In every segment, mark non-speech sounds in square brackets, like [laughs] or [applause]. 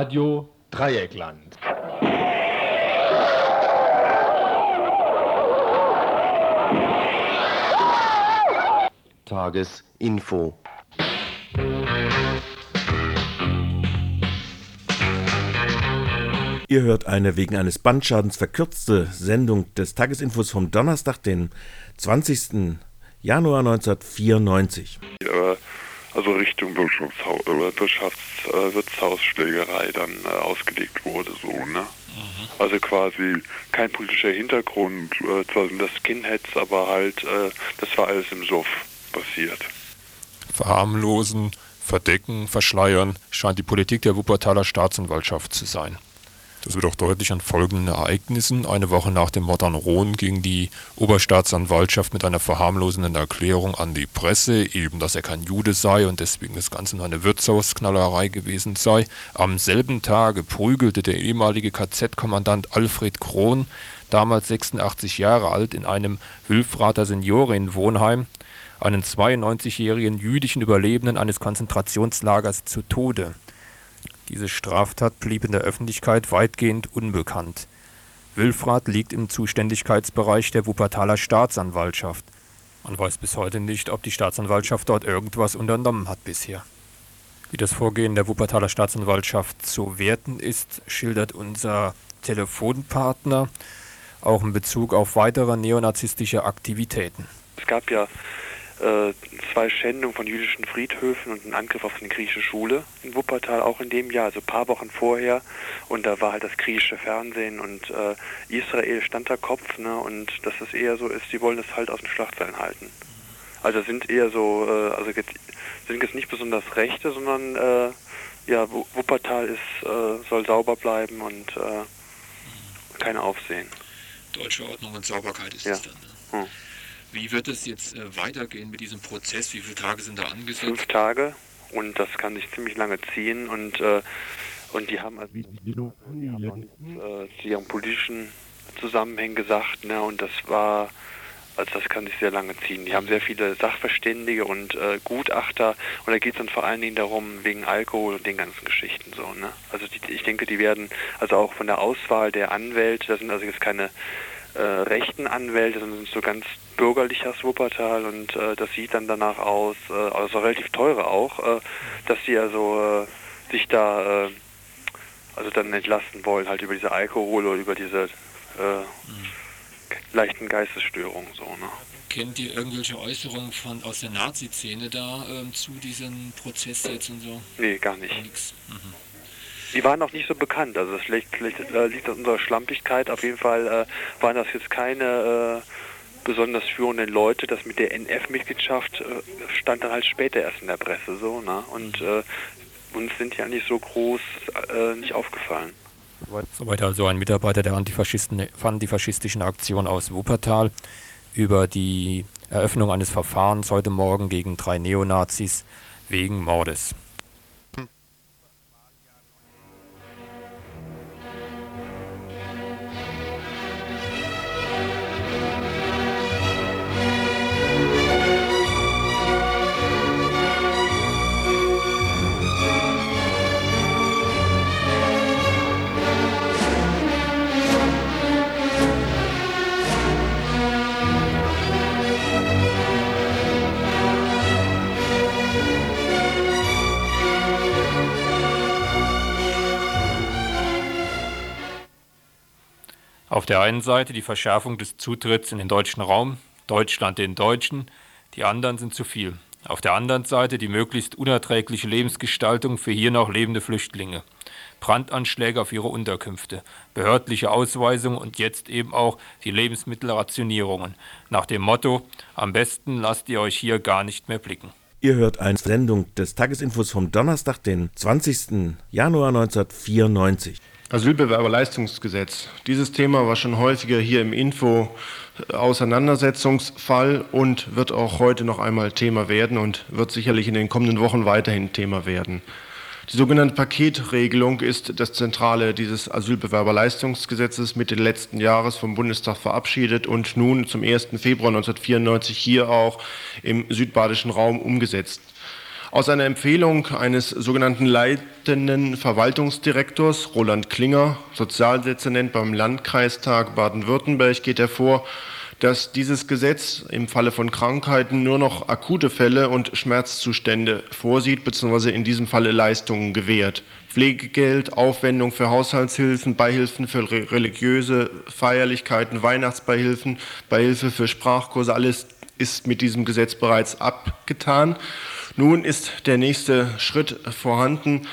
Radio Dreieckland. Tagesinfo. Ihr hört eine wegen eines Bandschadens verkürzte Sendung des Tagesinfos vom Donnerstag, den 20. Januar 1994. Also Richtung Wirtschaftshaus, Wirtschafts-, äh, Wirtshausschlägerei dann äh, ausgelegt wurde, so, ne? Mhm. Also quasi kein politischer Hintergrund, äh, zwar sind das Skinheads, aber halt, äh, das war alles im Suff passiert. Verharmlosen, verdecken, verschleiern scheint die Politik der Wuppertaler Staatsanwaltschaft zu sein. Das wird auch deutlich an folgenden Ereignissen. Eine Woche nach dem Mord an Rohn ging die Oberstaatsanwaltschaft mit einer verharmlosenden Erklärung an die Presse, eben dass er kein Jude sei und deswegen das Ganze nur eine Wirtshausknallerei gewesen sei. Am selben Tage prügelte der ehemalige KZ-Kommandant Alfred Krohn, damals 86 Jahre alt, in einem Hülfrater Seniorenwohnheim einen 92-jährigen jüdischen Überlebenden eines Konzentrationslagers zu Tode. Diese Straftat blieb in der Öffentlichkeit weitgehend unbekannt. Wülfrath liegt im Zuständigkeitsbereich der Wuppertaler Staatsanwaltschaft. Man weiß bis heute nicht, ob die Staatsanwaltschaft dort irgendwas unternommen hat bisher. Wie das Vorgehen der Wuppertaler Staatsanwaltschaft zu werten ist, schildert unser Telefonpartner auch in Bezug auf weitere neonazistische Aktivitäten. Es gab ja äh, zwei Schändungen von jüdischen Friedhöfen und einen Angriff auf eine griechische Schule in Wuppertal, auch in dem Jahr, also ein paar Wochen vorher. Und da war halt das griechische Fernsehen und äh, Israel stand da Kopf, ne? Und dass es eher so ist, die wollen es halt aus den Schlagzeilen halten. Also sind eher so, äh, also jetzt, sind jetzt nicht besonders Rechte, sondern äh, ja, Wuppertal ist, äh, soll sauber bleiben und äh, kein Aufsehen. Deutsche Ordnung und Sauberkeit ist ja. es dann. Ne? Hm. Wie wird es jetzt äh, weitergehen mit diesem Prozess? Wie viele Tage sind da angesetzt? Fünf Tage und das kann sich ziemlich lange ziehen und, äh, und die haben also die haben uns, äh, zu ihren politischen Zusammenhängen gesagt, ne, und das war also das kann sich sehr lange ziehen. Die haben sehr viele Sachverständige und äh, Gutachter und da geht es dann vor allen Dingen darum, wegen Alkohol und den ganzen Geschichten so. Ne? Also die, ich denke, die werden, also auch von der Auswahl der Anwälte, das sind also jetzt keine äh, rechten Anwälte, sondern sind so ganz bürgerlicher Wuppertal und äh, das sieht dann danach aus, äh, also relativ teure auch, äh, dass sie also äh, sich da äh, also dann entlasten wollen, halt über diese Alkohol oder über diese mhm. leichten Geistesstörungen so, ne? Kennt ihr irgendwelche Äußerungen von aus der Nazi-Szene da ähm, zu diesem Prozess jetzt und so? Nee, gar nicht. Mhm. Die waren noch nicht so bekannt, also liegt, liegt, äh, liegt an unserer Schlampigkeit. Auf jeden Fall äh, waren das jetzt keine äh, besonders führenden Leute. Das mit der NF-Mitgliedschaft äh, stand dann halt später erst in der Presse so, ne? Und äh, uns sind ja nicht so groß äh, nicht aufgefallen. Soweit also ein Mitarbeiter der antifaschistischen Aktion aus Wuppertal über die Eröffnung eines Verfahrens heute Morgen gegen drei Neonazis wegen Mordes. Auf der einen Seite die Verschärfung des Zutritts in den deutschen Raum, Deutschland den Deutschen, die anderen sind zu viel. Auf der anderen Seite die möglichst unerträgliche Lebensgestaltung für hier noch lebende Flüchtlinge. Brandanschläge auf ihre Unterkünfte, behördliche Ausweisungen und jetzt eben auch die Lebensmittelrationierungen. Nach dem Motto, am besten lasst ihr euch hier gar nicht mehr blicken. Ihr hört eine Sendung des Tagesinfos vom Donnerstag, den 20. Januar 1994. Asylbewerberleistungsgesetz. Dieses Thema war schon häufiger hier im Info Auseinandersetzungsfall und wird auch heute noch einmal Thema werden und wird sicherlich in den kommenden Wochen weiterhin Thema werden. Die sogenannte Paketregelung ist das Zentrale dieses Asylbewerberleistungsgesetzes Mitte letzten Jahres vom Bundestag verabschiedet und nun zum 1. Februar 1994 hier auch im südbadischen Raum umgesetzt. Aus einer Empfehlung eines sogenannten leitenden Verwaltungsdirektors, Roland Klinger, Sozialdezernent beim Landkreistag Baden-Württemberg, geht hervor, dass dieses Gesetz im Falle von Krankheiten nur noch akute Fälle und Schmerzzustände vorsieht, beziehungsweise in diesem Falle Leistungen gewährt. Pflegegeld, Aufwendung für Haushaltshilfen, Beihilfen für religiöse Feierlichkeiten, Weihnachtsbeihilfen, Beihilfe für Sprachkurse, alles ist mit diesem Gesetz bereits abgetan. Nun ist der nächste Schritt vorhanden.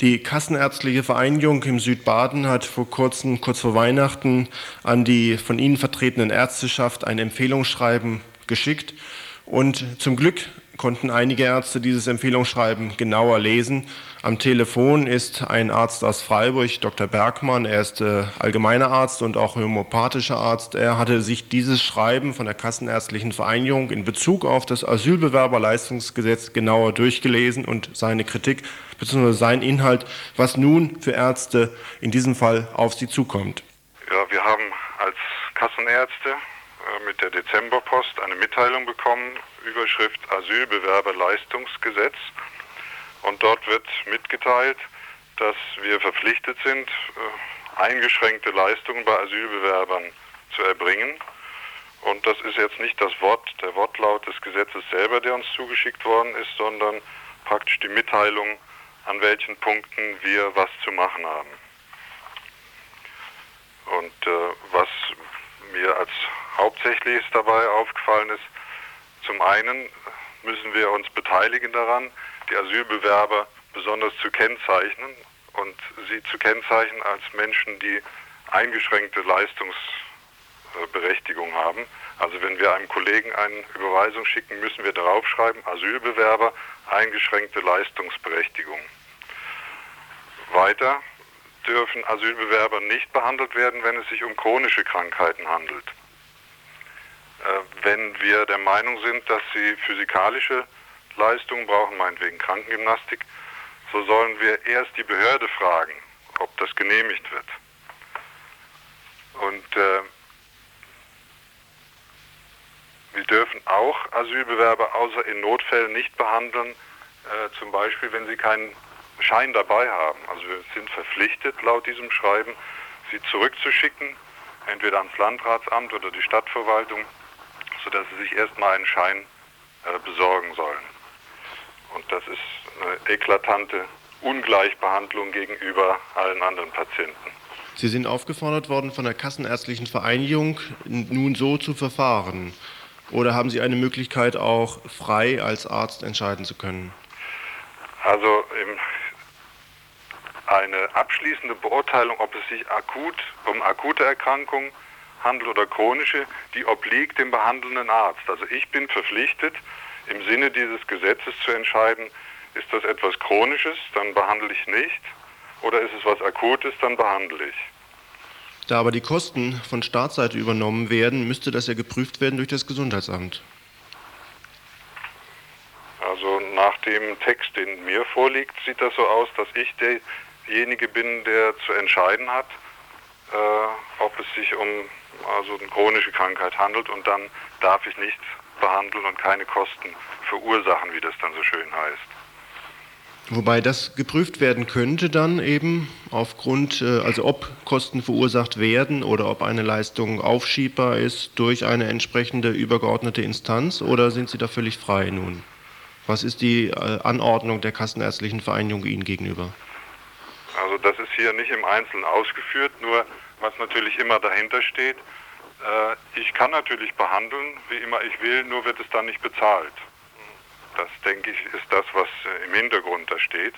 Die Kassenärztliche Vereinigung im Südbaden hat vor kurzem, kurz vor Weihnachten, an die von Ihnen vertretenen Ärzteschaft ein Empfehlungsschreiben geschickt. Und zum Glück konnten einige Ärzte dieses Empfehlungsschreiben genauer lesen. Am Telefon ist ein Arzt aus Freiburg, Dr. Bergmann. Er ist äh, allgemeiner Arzt und auch homöopathischer Arzt. Er hatte sich dieses Schreiben von der Kassenärztlichen Vereinigung in Bezug auf das Asylbewerberleistungsgesetz genauer durchgelesen und seine Kritik bzw. sein Inhalt, was nun für Ärzte in diesem Fall auf sie zukommt. Ja, wir haben als Kassenärzte äh, mit der Dezemberpost eine Mitteilung bekommen, Überschrift Asylbewerberleistungsgesetz. Und dort wird mitgeteilt, dass wir verpflichtet sind, äh, eingeschränkte Leistungen bei Asylbewerbern zu erbringen. Und das ist jetzt nicht das Wort, der Wortlaut des Gesetzes selber, der uns zugeschickt worden ist, sondern praktisch die Mitteilung, an welchen Punkten wir was zu machen haben. Und äh, was mir als hauptsächlich dabei aufgefallen ist, zum einen müssen wir uns beteiligen daran, die Asylbewerber besonders zu kennzeichnen und sie zu kennzeichnen als Menschen, die eingeschränkte Leistungsberechtigung haben. Also wenn wir einem Kollegen eine Überweisung schicken, müssen wir darauf schreiben, Asylbewerber, eingeschränkte Leistungsberechtigung. Weiter dürfen Asylbewerber nicht behandelt werden, wenn es sich um chronische Krankheiten handelt. Äh, wenn wir der Meinung sind, dass sie physikalische Leistungen brauchen, meinetwegen Krankengymnastik, so sollen wir erst die Behörde fragen, ob das genehmigt wird. Und äh, wir dürfen auch Asylbewerber außer in Notfällen nicht behandeln, äh, zum Beispiel wenn sie keinen Schein dabei haben. Also wir sind verpflichtet, laut diesem Schreiben, sie zurückzuschicken, entweder ans Landratsamt oder die Stadtverwaltung, sodass sie sich erstmal einen Schein äh, besorgen sollen. Und das ist eine eklatante Ungleichbehandlung gegenüber allen anderen Patienten. Sie sind aufgefordert worden von der Kassenärztlichen Vereinigung, nun so zu verfahren. Oder haben Sie eine Möglichkeit, auch frei als Arzt entscheiden zu können? Also eine abschließende Beurteilung, ob es sich akut um akute Erkrankungen handelt oder chronische, die obliegt dem behandelnden Arzt. Also ich bin verpflichtet, im Sinne dieses Gesetzes zu entscheiden, ist das etwas Chronisches, dann behandle ich nicht, oder ist es was Akutes, dann behandle ich. Da aber die Kosten von Staatsseite übernommen werden, müsste das ja geprüft werden durch das Gesundheitsamt. Also nach dem Text, den mir vorliegt, sieht das so aus, dass ich derjenige bin, der zu entscheiden hat, äh, ob es sich um also eine chronische Krankheit handelt und dann darf ich nicht behandeln und keine Kosten verursachen, wie das dann so schön heißt. Wobei das geprüft werden könnte dann eben aufgrund, äh, also ob Kosten verursacht werden oder ob eine Leistung aufschiebbar ist durch eine entsprechende übergeordnete Instanz oder sind Sie da völlig frei nun? Was ist die äh, Anordnung der Kassenärztlichen Vereinigung Ihnen gegenüber? Also das ist hier nicht im Einzelnen ausgeführt, nur was natürlich immer dahinter steht, äh, ich kann natürlich behandeln, wie immer ich will, nur wird es dann nicht bezahlt. Das, denke ich, ist das, was äh, im Hintergrund da steht.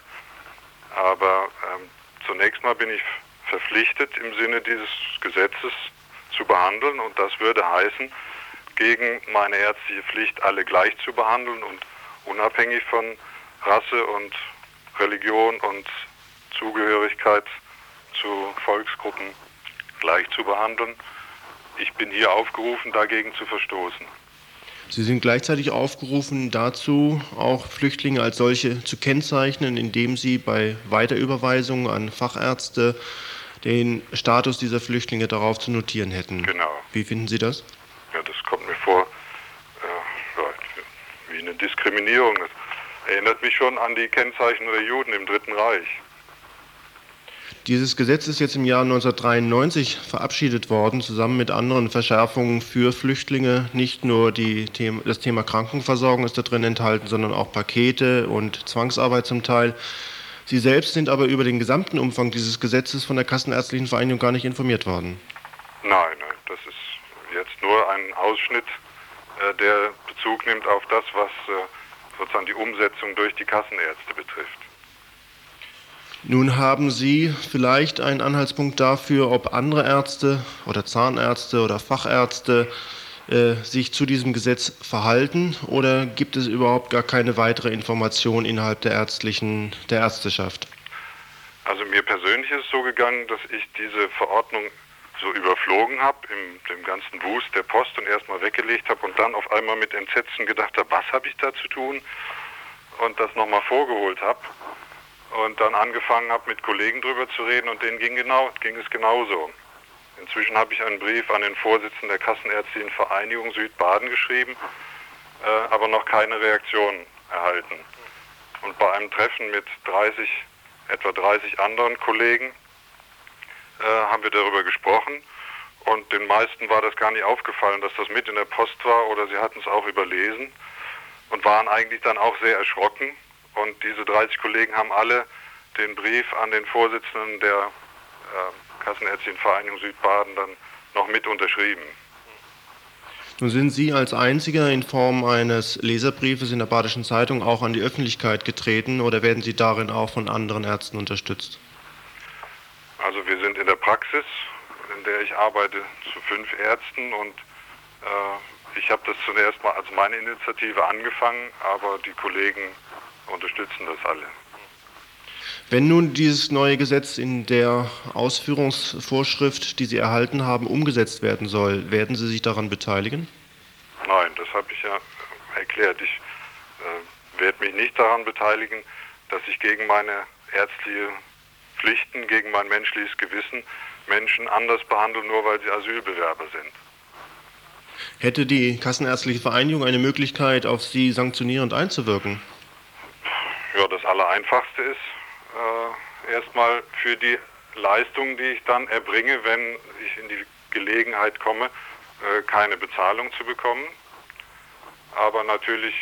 Aber ähm, zunächst mal bin ich verpflichtet, im Sinne dieses Gesetzes zu behandeln. Und das würde heißen, gegen meine ärztliche Pflicht alle gleich zu behandeln und unabhängig von Rasse und Religion und Zugehörigkeit zu Volksgruppen gleich zu behandeln ich bin hier aufgerufen, dagegen zu verstoßen. Sie sind gleichzeitig aufgerufen dazu, auch Flüchtlinge als solche zu kennzeichnen, indem Sie bei Weiterüberweisungen an Fachärzte den Status dieser Flüchtlinge darauf zu notieren hätten. Genau. Wie finden Sie das? Ja, das kommt mir vor äh, wie eine Diskriminierung. Erinnert mich schon an die Kennzeichen der Juden im Dritten Reich. Dieses Gesetz ist jetzt im Jahr 1993 verabschiedet worden, zusammen mit anderen Verschärfungen für Flüchtlinge. Nicht nur die, das Thema Krankenversorgung ist da drin enthalten, sondern auch Pakete und Zwangsarbeit zum Teil. Sie selbst sind aber über den gesamten Umfang dieses Gesetzes von der Kassenärztlichen Vereinigung gar nicht informiert worden. Nein, nein, das ist jetzt nur ein Ausschnitt, äh, der Bezug nimmt auf das, was äh, sozusagen die Umsetzung durch die Kassenärzte betrifft. Nun haben Sie vielleicht einen Anhaltspunkt dafür, ob andere Ärzte oder Zahnärzte oder Fachärzte äh, sich zu diesem Gesetz verhalten oder gibt es überhaupt gar keine weitere Information innerhalb der ärztlichen der Ärzteschaft? Also mir persönlich ist es so gegangen, dass ich diese Verordnung so überflogen habe im dem ganzen Wust der Post und erstmal weggelegt habe und dann auf einmal mit Entsetzen gedacht habe, was habe ich da zu tun und das nochmal vorgeholt habe und dann angefangen habe, mit Kollegen drüber zu reden und denen ging, genau, ging es genauso. Inzwischen habe ich einen Brief an den Vorsitzenden der Kassenärztlichen Vereinigung Südbaden geschrieben, äh, aber noch keine Reaktion erhalten. Und bei einem Treffen mit 30, etwa 30 anderen Kollegen äh, haben wir darüber gesprochen und den meisten war das gar nicht aufgefallen, dass das mit in der Post war oder sie hatten es auch überlesen und waren eigentlich dann auch sehr erschrocken und diese 30 Kollegen haben alle den Brief an den Vorsitzenden der äh, Kassenärztlichen Vereinigung Südbaden dann noch mit unterschrieben. Nun sind Sie als Einziger in Form eines Leserbriefes in der Badischen Zeitung auch an die Öffentlichkeit getreten oder werden Sie darin auch von anderen Ärzten unterstützt? Also wir sind in der Praxis, in der ich arbeite, zu fünf Ärzten und äh, ich habe das zunächst mal als meine Initiative angefangen, aber die Kollegen unterstützen das alle. Wenn nun dieses neue Gesetz in der Ausführungsvorschrift, die Sie erhalten haben, umgesetzt werden soll, werden Sie sich daran beteiligen? Nein, das habe ich ja erklärt. Ich äh, werde mich nicht daran beteiligen, dass ich gegen meine ärztliche Pflichten, gegen mein menschliches Gewissen Menschen anders behandle, nur weil sie Asylbewerber sind. Hätte die Kassenärztliche Vereinigung eine Möglichkeit, auf Sie sanktionierend einzuwirken? Ja, das Allereinfachste ist äh, erstmal für die Leistungen, die ich dann erbringe, wenn ich in die Gelegenheit komme, äh, keine Bezahlung zu bekommen. Aber natürlich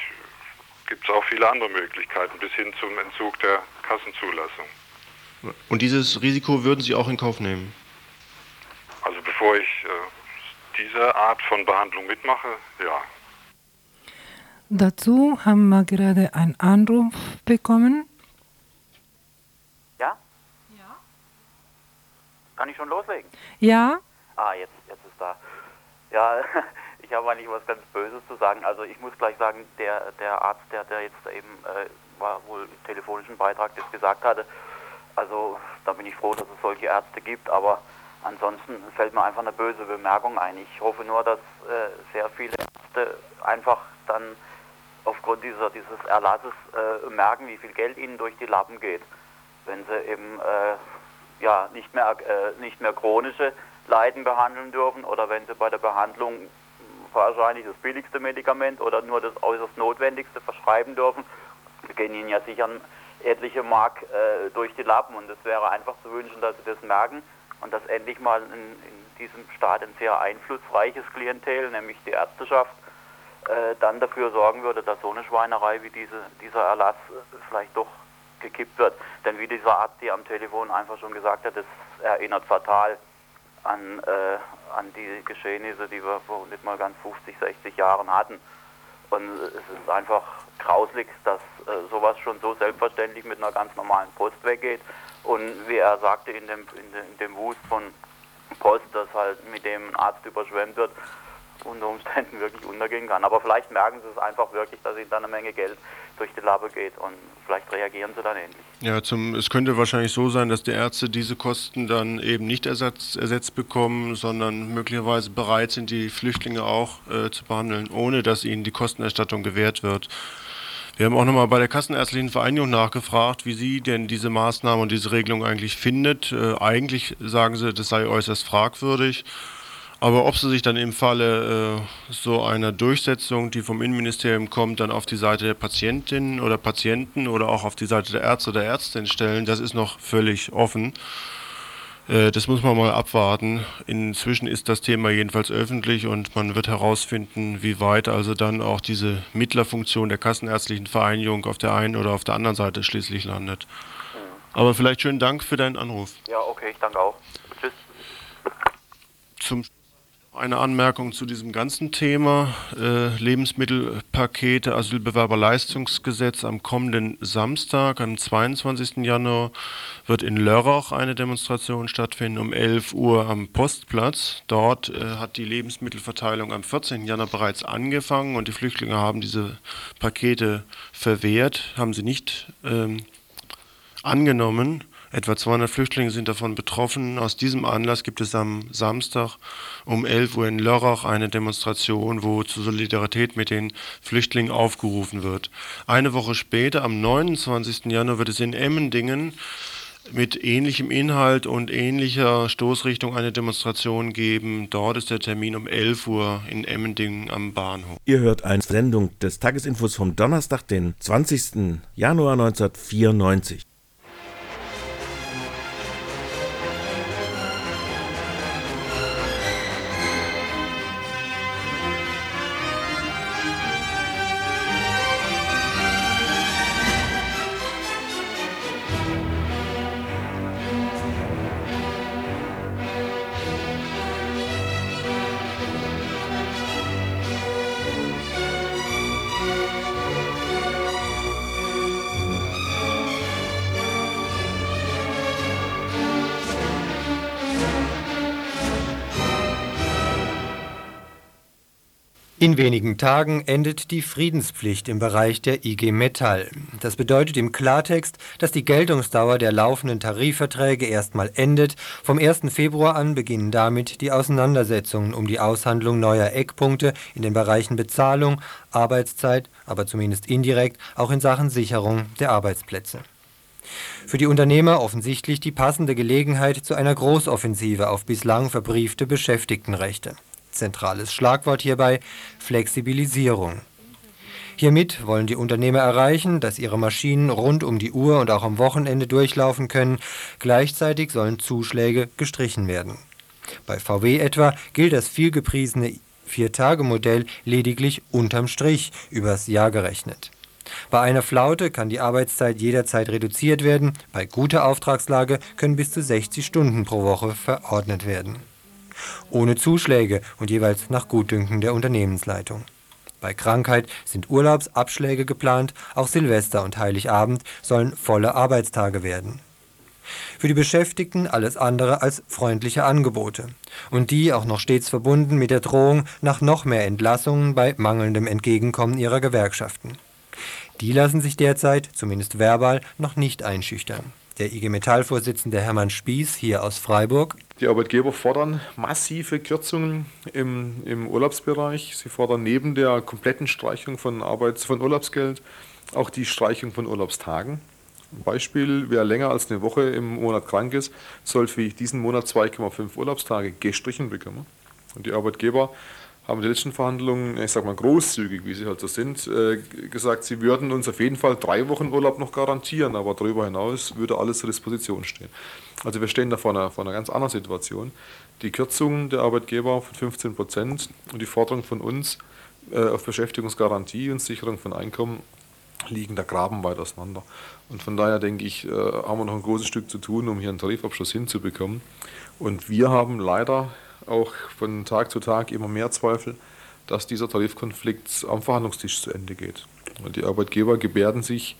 gibt es auch viele andere Möglichkeiten, bis hin zum Entzug der Kassenzulassung. Und dieses Risiko würden Sie auch in Kauf nehmen? Also bevor ich äh, diese Art von Behandlung mitmache, ja. Dazu haben wir gerade einen Anruf bekommen. Ja? Ja. Kann ich schon loslegen? Ja. Ah, jetzt, jetzt ist da. Ja, [laughs] ich habe eigentlich was ganz Böses zu sagen. Also ich muss gleich sagen, der, der Arzt, der, der jetzt eben äh, war wohl im telefonischen Beitrag das gesagt hatte, also da bin ich froh, dass es solche Ärzte gibt, aber ansonsten fällt mir einfach eine böse Bemerkung ein. Ich hoffe nur, dass äh, sehr viele Ärzte einfach dann aufgrund dieser, dieses Erlasses äh, merken, wie viel Geld ihnen durch die Lappen geht, wenn sie eben äh, ja, nicht, mehr, äh, nicht mehr chronische Leiden behandeln dürfen oder wenn sie bei der Behandlung wahrscheinlich das billigste Medikament oder nur das äußerst Notwendigste verschreiben dürfen, gehen ihnen ja sicher etliche Mark äh, durch die Lappen. Und es wäre einfach zu wünschen, dass sie das merken und dass endlich mal in, in diesem Staat ein sehr einflussreiches Klientel, nämlich die Ärzteschaft, dann dafür sorgen würde, dass so eine Schweinerei wie diese, dieser Erlass äh, vielleicht doch gekippt wird. Denn wie dieser Arzt hier am Telefon einfach schon gesagt hat, das erinnert fatal an, äh, an die Geschehnisse, die wir vor nicht mal ganz 50, 60 Jahren hatten. Und es ist einfach grauslig, dass äh, sowas schon so selbstverständlich mit einer ganz normalen Post weggeht. Und wie er sagte, in dem, in, de, in dem Wust von Post, das halt mit dem ein Arzt überschwemmt wird, unter Umständen wirklich untergehen kann. Aber vielleicht merken sie es einfach wirklich, dass ihnen dann eine Menge Geld durch die Labe geht und vielleicht reagieren sie dann ähnlich. Ja, zum, es könnte wahrscheinlich so sein, dass die Ärzte diese Kosten dann eben nicht ersatz, ersetzt bekommen, sondern möglicherweise bereit sind, die Flüchtlinge auch äh, zu behandeln, ohne dass ihnen die Kostenerstattung gewährt wird. Wir haben auch nochmal bei der Kassenärztlichen Vereinigung nachgefragt, wie sie denn diese Maßnahme und diese Regelung eigentlich findet. Äh, eigentlich sagen sie, das sei äußerst fragwürdig. Aber ob sie sich dann im Falle äh, so einer Durchsetzung, die vom Innenministerium kommt, dann auf die Seite der Patientinnen oder Patienten oder auch auf die Seite der Ärzte oder Ärztinnen stellen, das ist noch völlig offen. Äh, das muss man mal abwarten. Inzwischen ist das Thema jedenfalls öffentlich und man wird herausfinden, wie weit also dann auch diese Mittlerfunktion der Kassenärztlichen Vereinigung auf der einen oder auf der anderen Seite schließlich landet. Aber vielleicht schönen Dank für deinen Anruf. Ja, okay, ich danke auch. Tschüss. Zum eine Anmerkung zu diesem ganzen Thema. Äh, Lebensmittelpakete, Asylbewerberleistungsgesetz am kommenden Samstag, am 22. Januar, wird in Lörrach eine Demonstration stattfinden um 11 Uhr am Postplatz. Dort äh, hat die Lebensmittelverteilung am 14. Januar bereits angefangen und die Flüchtlinge haben diese Pakete verwehrt, haben sie nicht ähm, angenommen. Etwa 200 Flüchtlinge sind davon betroffen. Aus diesem Anlass gibt es am Samstag um 11 Uhr in Lörrach eine Demonstration, wo zur Solidarität mit den Flüchtlingen aufgerufen wird. Eine Woche später, am 29. Januar, wird es in Emmendingen mit ähnlichem Inhalt und ähnlicher Stoßrichtung eine Demonstration geben. Dort ist der Termin um 11 Uhr in Emmendingen am Bahnhof. Ihr hört eine Sendung des Tagesinfos vom Donnerstag, den 20. Januar 1994. In wenigen Tagen endet die Friedenspflicht im Bereich der IG Metall. Das bedeutet im Klartext, dass die Geltungsdauer der laufenden Tarifverträge erstmal endet. Vom 1. Februar an beginnen damit die Auseinandersetzungen um die Aushandlung neuer Eckpunkte in den Bereichen Bezahlung, Arbeitszeit, aber zumindest indirekt auch in Sachen Sicherung der Arbeitsplätze. Für die Unternehmer offensichtlich die passende Gelegenheit zu einer Großoffensive auf bislang verbriefte Beschäftigtenrechte. Zentrales Schlagwort hierbei Flexibilisierung. Hiermit wollen die Unternehmer erreichen, dass ihre Maschinen rund um die Uhr und auch am Wochenende durchlaufen können. Gleichzeitig sollen Zuschläge gestrichen werden. Bei VW etwa gilt das vielgepriesene Vier-Tage-Modell lediglich unterm Strich übers Jahr gerechnet. Bei einer Flaute kann die Arbeitszeit jederzeit reduziert werden, bei guter Auftragslage können bis zu 60 Stunden pro Woche verordnet werden ohne Zuschläge und jeweils nach Gutdünken der Unternehmensleitung. Bei Krankheit sind Urlaubsabschläge geplant, auch Silvester und Heiligabend sollen volle Arbeitstage werden. Für die Beschäftigten alles andere als freundliche Angebote. Und die auch noch stets verbunden mit der Drohung nach noch mehr Entlassungen bei mangelndem Entgegenkommen ihrer Gewerkschaften. Die lassen sich derzeit, zumindest verbal, noch nicht einschüchtern. Der IG Metall-Vorsitzende Hermann Spieß hier aus Freiburg. Die Arbeitgeber fordern massive Kürzungen im, im Urlaubsbereich. Sie fordern neben der kompletten Streichung von, Arbeits-, von Urlaubsgeld auch die Streichung von Urlaubstagen. Beispiel, wer länger als eine Woche im Monat krank ist, soll für diesen Monat 2,5 Urlaubstage gestrichen bekommen. Und die Arbeitgeber haben die letzten Verhandlungen, ich sag mal großzügig, wie sie halt so sind, äh, gesagt, sie würden uns auf jeden Fall drei Wochen Urlaub noch garantieren, aber darüber hinaus würde alles zur Disposition stehen. Also wir stehen da vor einer, vor einer ganz anderen Situation. Die Kürzung der Arbeitgeber von 15 Prozent und die Forderung von uns äh, auf Beschäftigungsgarantie und Sicherung von Einkommen liegen da Graben weit auseinander. Und von daher denke ich, äh, haben wir noch ein großes Stück zu tun, um hier einen Tarifabschluss hinzubekommen. Und wir haben leider auch von Tag zu Tag immer mehr Zweifel, dass dieser Tarifkonflikt am Verhandlungstisch zu Ende geht. Und die Arbeitgeber gebärden sich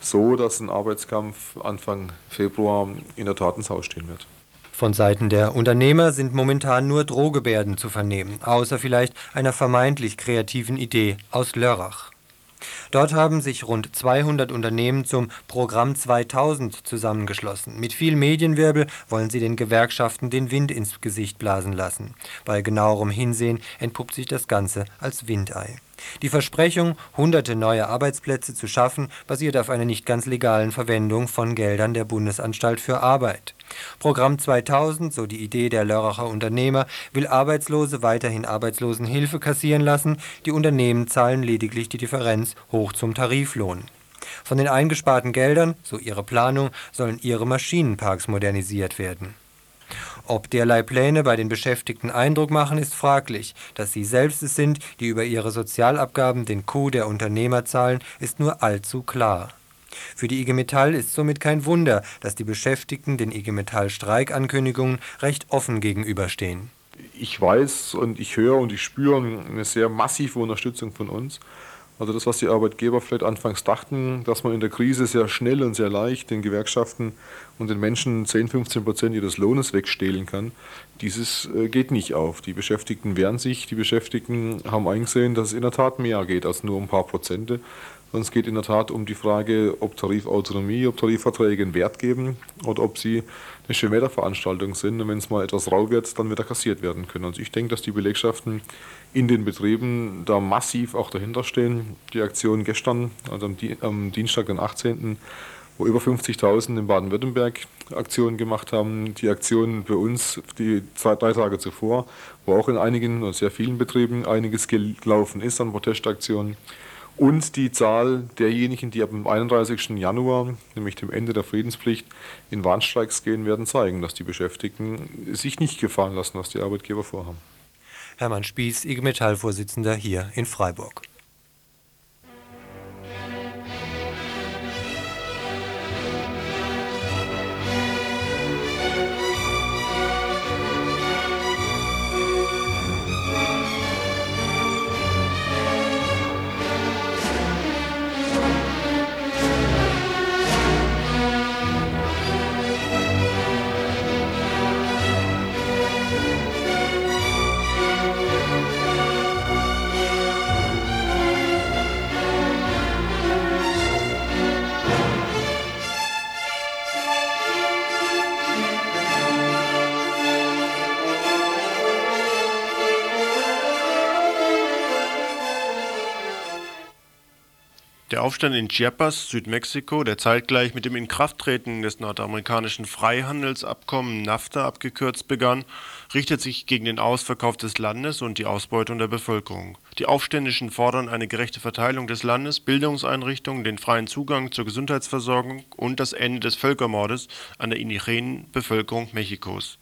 so, dass ein Arbeitskampf Anfang Februar in der Tat ins Haus stehen wird. Von Seiten der Unternehmer sind momentan nur Drohgebärden zu vernehmen, außer vielleicht einer vermeintlich kreativen Idee aus Lörrach. Dort haben sich rund 200 Unternehmen zum Programm 2000 zusammengeschlossen. Mit viel Medienwirbel wollen sie den Gewerkschaften den Wind ins Gesicht blasen lassen. Bei genauerem Hinsehen entpuppt sich das Ganze als Windei. Die Versprechung, hunderte neue Arbeitsplätze zu schaffen, basiert auf einer nicht ganz legalen Verwendung von Geldern der Bundesanstalt für Arbeit. Programm 2000, so die Idee der Lörracher Unternehmer, will Arbeitslose weiterhin Arbeitslosenhilfe kassieren lassen, die Unternehmen zahlen lediglich die Differenz hoch zum Tariflohn. Von den eingesparten Geldern, so ihre Planung, sollen ihre Maschinenparks modernisiert werden. Ob derlei Pläne bei den Beschäftigten Eindruck machen, ist fraglich. Dass sie selbst es sind, die über ihre Sozialabgaben den Coup der Unternehmer zahlen, ist nur allzu klar. Für die IG Metall ist somit kein Wunder, dass die Beschäftigten den IG Metall Streikankündigungen recht offen gegenüberstehen. Ich weiß und ich höre und ich spüre eine sehr massive Unterstützung von uns. Also das, was die Arbeitgeber vielleicht anfangs dachten, dass man in der Krise sehr schnell und sehr leicht den Gewerkschaften und den Menschen 10, 15 Prozent ihres Lohnes wegstehlen kann, dieses äh, geht nicht auf. Die Beschäftigten wehren sich, die Beschäftigten haben eingesehen, dass es in der Tat mehr geht als nur ein paar Prozente. Es geht in der Tat um die Frage, ob Tarifautonomie, ob Tarifverträge einen Wert geben oder ob sie eine Schönwetterveranstaltung sind und wenn es mal etwas rau wird, dann wieder kassiert werden können. Also ich denke, dass die Belegschaften in den Betrieben da massiv auch dahinter stehen. Die Aktion gestern, also am, am Dienstag, den 18., wo über 50.000 in Baden-Württemberg Aktionen gemacht haben. Die Aktion bei uns die zwei, drei Tage zuvor, wo auch in einigen oder sehr vielen Betrieben einiges gelaufen ist an Protestaktionen. Und die Zahl derjenigen, die ab dem 31. Januar, nämlich dem Ende der Friedenspflicht, in Warnstreiks gehen, werden zeigen, dass die Beschäftigten sich nicht gefallen lassen, was die Arbeitgeber vorhaben. Hermann Spieß, IG Metall-Vorsitzender hier in Freiburg. Aufstand in Chiapas, Südmexiko, der zeitgleich mit dem Inkrafttreten des nordamerikanischen Freihandelsabkommen NAFTA abgekürzt begann, richtet sich gegen den Ausverkauf des Landes und die Ausbeutung der Bevölkerung. Die Aufständischen fordern eine gerechte Verteilung des Landes, Bildungseinrichtungen, den freien Zugang zur Gesundheitsversorgung und das Ende des Völkermordes an der indigenen Bevölkerung Mexikos.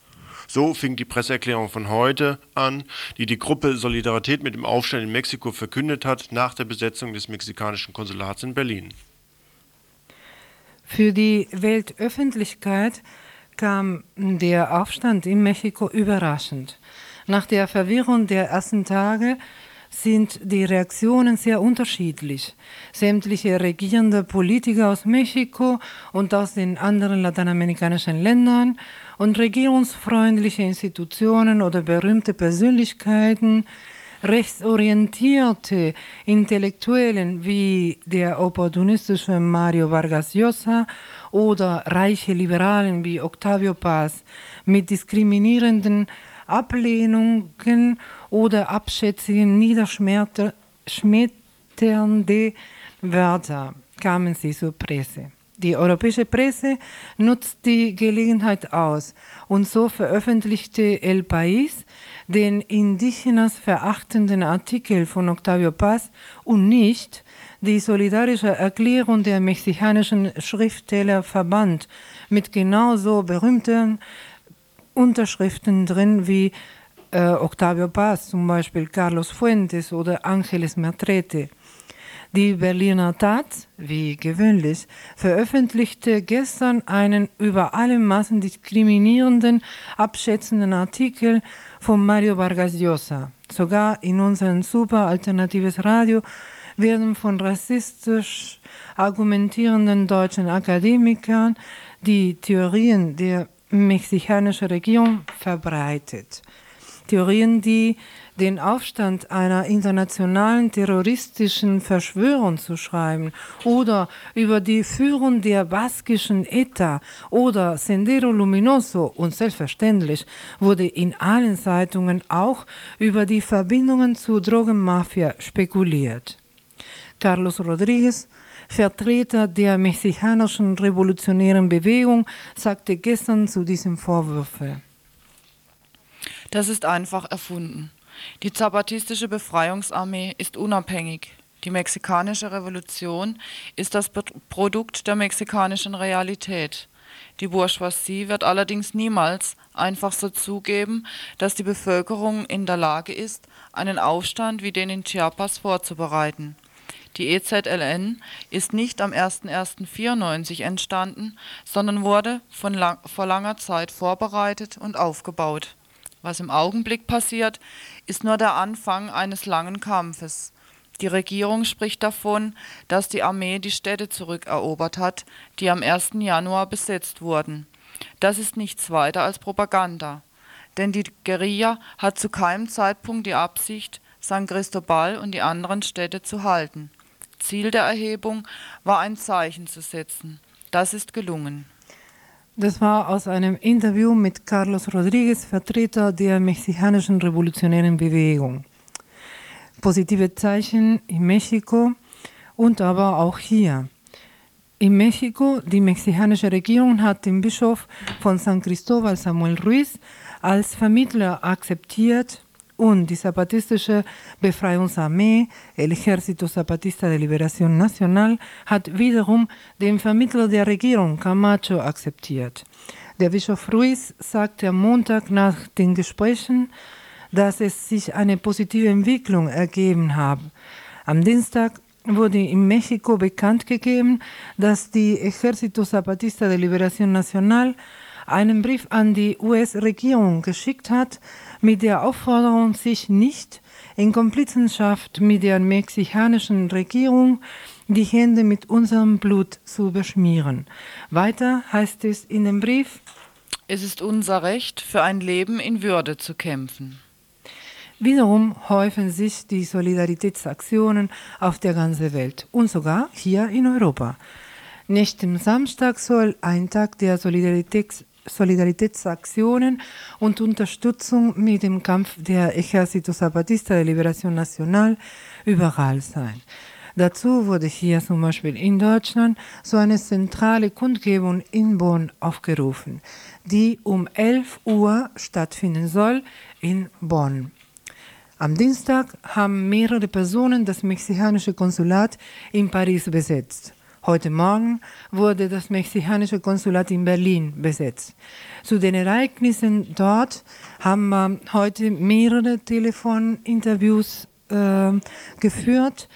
So fing die Presseerklärung von heute an, die die Gruppe Solidarität mit dem Aufstand in Mexiko verkündet hat nach der Besetzung des mexikanischen Konsulats in Berlin. Für die Weltöffentlichkeit kam der Aufstand in Mexiko überraschend. Nach der Verwirrung der ersten Tage sind die Reaktionen sehr unterschiedlich. Sämtliche regierende Politiker aus Mexiko und aus den anderen lateinamerikanischen Ländern und regierungsfreundliche Institutionen oder berühmte Persönlichkeiten, rechtsorientierte Intellektuellen wie der opportunistische Mario Vargas Llosa oder reiche Liberalen wie Octavio Paz mit diskriminierenden Ablehnungen oder abschätzigen niederschmetternde Wörter kamen sie zur Presse. Die europäische Presse nutzt die Gelegenheit aus und so veröffentlichte El País den Indigenas verachtenden Artikel von Octavio Paz und nicht die solidarische Erklärung der mexikanischen Schriftstellerverband mit genauso berühmten Unterschriften drin wie äh, Octavio Paz, zum Beispiel Carlos Fuentes oder Ángeles Matrete. Die Berliner Tat, wie gewöhnlich, veröffentlichte gestern einen über alle Massen diskriminierenden, abschätzenden Artikel von Mario Vargas Llosa. Sogar in unserem super alternatives Radio werden von rassistisch argumentierenden deutschen Akademikern die Theorien der mexikanischen Regierung verbreitet. Theorien, die den Aufstand einer internationalen terroristischen Verschwörung zu schreiben oder über die Führung der baskischen ETA oder Sendero Luminoso und selbstverständlich wurde in allen Zeitungen auch über die Verbindungen zur Drogenmafia spekuliert. Carlos Rodriguez Vertreter der mexikanischen revolutionären Bewegung, sagte gestern zu diesem Vorwürfe. Das ist einfach erfunden. Die zapatistische Befreiungsarmee ist unabhängig. Die mexikanische Revolution ist das Produkt der mexikanischen Realität. Die Bourgeoisie wird allerdings niemals einfach so zugeben, dass die Bevölkerung in der Lage ist, einen Aufstand wie den in Chiapas vorzubereiten. Die EZLN ist nicht am 01.01.94 entstanden, sondern wurde von lang, vor langer Zeit vorbereitet und aufgebaut. Was im Augenblick passiert, ist nur der Anfang eines langen Kampfes. Die Regierung spricht davon, dass die Armee die Städte zurückerobert hat, die am 1. Januar besetzt wurden. Das ist nichts weiter als Propaganda. Denn die Guerilla hat zu keinem Zeitpunkt die Absicht, San Cristobal und die anderen Städte zu halten. Ziel der Erhebung war ein Zeichen zu setzen. Das ist gelungen. Das war aus einem Interview mit Carlos Rodriguez, Vertreter der mexikanischen revolutionären Bewegung. Positive Zeichen in Mexiko und aber auch hier. In Mexiko, die mexikanische Regierung hat den Bischof von San Cristóbal, Samuel Ruiz, als Vermittler akzeptiert und die zapatistische Befreiungsarmee, el Ejército Zapatista de Liberación Nacional, hat wiederum den Vermittler der Regierung, Camacho, akzeptiert. Der Bischof Ruiz sagte am Montag nach den Gesprächen, dass es sich eine positive Entwicklung ergeben habe. Am Dienstag wurde in Mexiko bekannt gegeben, dass die Ejército Zapatista de Liberación Nacional einen Brief an die US-Regierung geschickt hat, mit der Aufforderung, sich nicht in Komplizenschaft mit der mexikanischen Regierung die Hände mit unserem Blut zu beschmieren. Weiter heißt es in dem Brief, es ist unser Recht, für ein Leben in Würde zu kämpfen. Wiederum häufen sich die Solidaritätsaktionen auf der ganzen Welt und sogar hier in Europa. Nächsten Samstag soll ein Tag der Solidaritäts Solidaritätsaktionen und Unterstützung mit dem Kampf der Ejército Zapatista de Liberación Nacional überall sein. Dazu wurde hier zum Beispiel in Deutschland so eine zentrale Kundgebung in Bonn aufgerufen, die um 11 Uhr stattfinden soll in Bonn. Am Dienstag haben mehrere Personen das mexikanische Konsulat in Paris besetzt. Heute Morgen wurde das mexikanische Konsulat in Berlin besetzt. Zu den Ereignissen dort haben wir heute mehrere Telefoninterviews äh, geführt.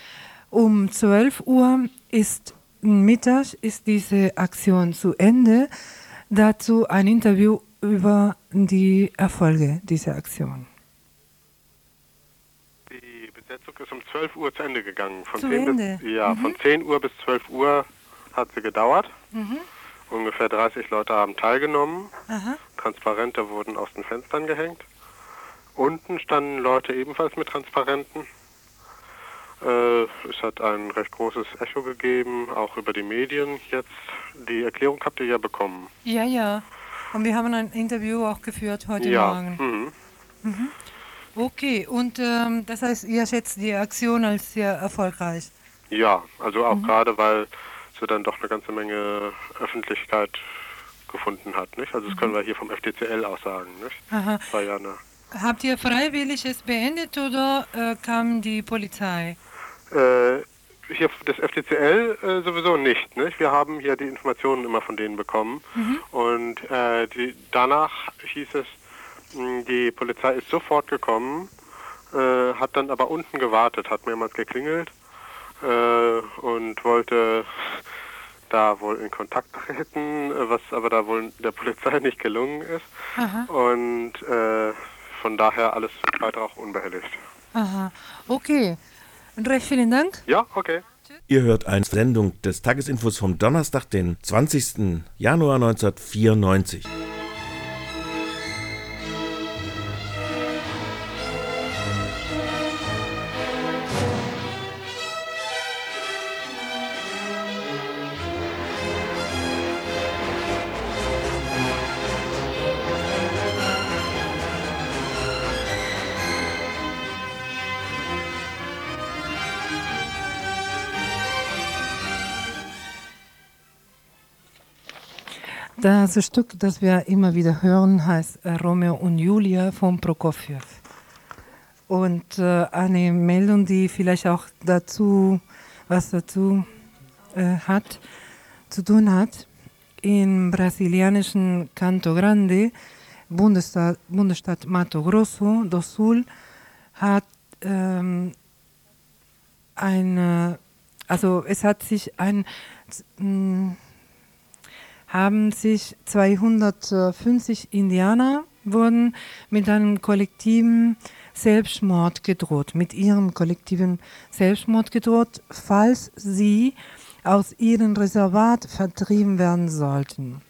Um 12 Uhr ist Mittag ist diese Aktion zu Ende. Dazu ein Interview über die Erfolge dieser Aktion. Besetzung ist um 12 Uhr zu Ende gegangen. Von zu 10 Ende? Bis, ja, mhm. von 10 Uhr bis 12 Uhr hat sie gedauert. Mhm. Ungefähr 30 Leute haben teilgenommen. Aha. Transparente wurden aus den Fenstern gehängt. Unten standen Leute ebenfalls mit Transparenten. Äh, es hat ein recht großes Echo gegeben, auch über die Medien jetzt. Die Erklärung habt ihr ja bekommen. Ja, ja. Und wir haben ein Interview auch geführt heute ja. Morgen. Mhm. Mhm. Okay, und ähm, das heißt, ihr schätzt die Aktion als sehr erfolgreich? Ja, also auch Mhm. gerade, weil sie dann doch eine ganze Menge Öffentlichkeit gefunden hat. Nicht? Also das können wir hier vom FDCL aus sagen. Nicht? Aha. War ja eine Habt ihr freiwillig es beendet oder äh, kam die Polizei? Äh, hier das FDCL äh, sowieso nicht, nicht. Wir haben hier die Informationen immer von denen bekommen. Mhm. Und äh, die, danach hieß es, die Polizei ist sofort gekommen, äh, hat dann aber unten gewartet, hat mehrmals geklingelt äh, und wollte da wohl in Kontakt treten, was aber da wohl der Polizei [laughs] nicht gelungen ist. Aha. Und äh, von daher alles weiter auch unbehelligt. Aha, okay. Und recht vielen Dank. Ja, okay. Ihr hört eine Sendung des Tagesinfos vom Donnerstag, den 20. Januar 1994. Das Stück, das wir immer wieder hören, heißt äh, Romeo und Julia von Prokofjew. Und äh, eine Meldung, die vielleicht auch dazu was dazu äh, hat, zu tun hat. Im brasilianischen Canto Grande, Bundesstaat, Bundesstaat Mato Grosso do Sul, hat ähm, eine, also es hat sich ein, mh, haben sich 250 Indianer wurden mit einem kollektiven Selbstmord gedroht, mit ihrem kollektiven Selbstmord gedroht, falls sie aus ihrem Reservat vertrieben werden sollten.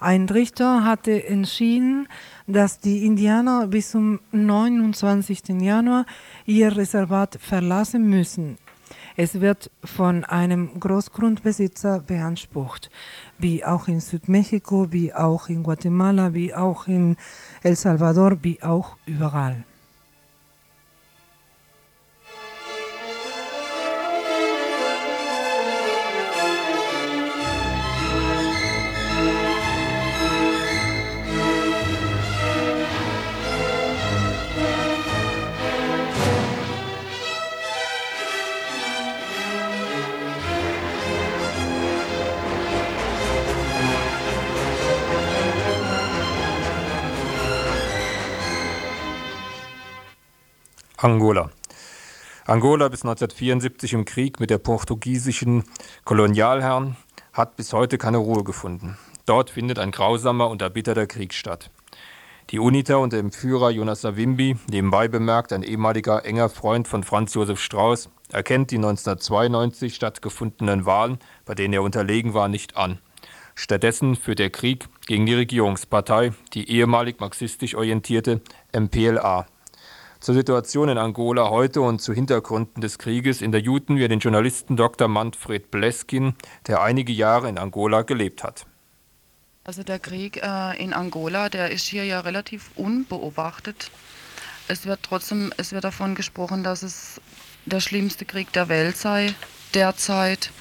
Ein Richter hatte entschieden, dass die Indianer bis zum 29. Januar ihr Reservat verlassen müssen. Es wird von einem Großgrundbesitzer beansprucht, wie auch in Südmexiko, wie auch in Guatemala, wie auch in El Salvador, wie auch überall. Angola. Angola bis 1974 im Krieg mit der portugiesischen Kolonialherren hat bis heute keine Ruhe gefunden. Dort findet ein grausamer und erbitterter Krieg statt. Die UNITA unter dem Führer Jonas Savimbi, nebenbei bemerkt ein ehemaliger enger Freund von Franz Josef Strauß, erkennt die 1992 stattgefundenen Wahlen, bei denen er unterlegen war, nicht an. Stattdessen führt der Krieg gegen die Regierungspartei, die ehemalig marxistisch orientierte MPLA. Zur Situation in Angola heute und zu Hintergründen des Krieges interviewten wir den Journalisten Dr. Manfred Bleskin, der einige Jahre in Angola gelebt hat. Also der Krieg äh, in Angola, der ist hier ja relativ unbeobachtet. Es wird trotzdem, es wird davon gesprochen, dass es der schlimmste Krieg der Welt sei derzeit.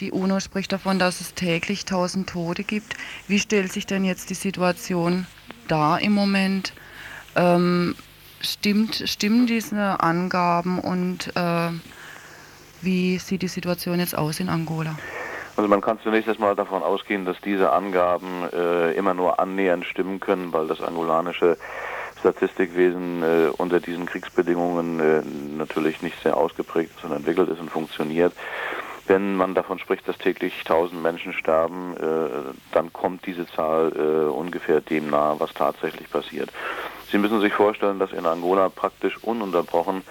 Die UNO spricht davon, dass es täglich 1000 Tote gibt. Wie stellt sich denn jetzt die Situation dar im Moment? Ähm, Stimmt, stimmen diese Angaben und äh, wie sieht die Situation jetzt aus in Angola? Also man kann zunächst erstmal davon ausgehen, dass diese Angaben äh, immer nur annähernd stimmen können, weil das angolanische Statistikwesen äh, unter diesen Kriegsbedingungen äh, natürlich nicht sehr ausgeprägt ist und entwickelt ist und funktioniert. Wenn man davon spricht, dass täglich 1000 Menschen sterben, äh, dann kommt diese Zahl äh, ungefähr dem nahe, was tatsächlich passiert. Sie müssen sich vorstellen, dass in Angola praktisch ununterbrochen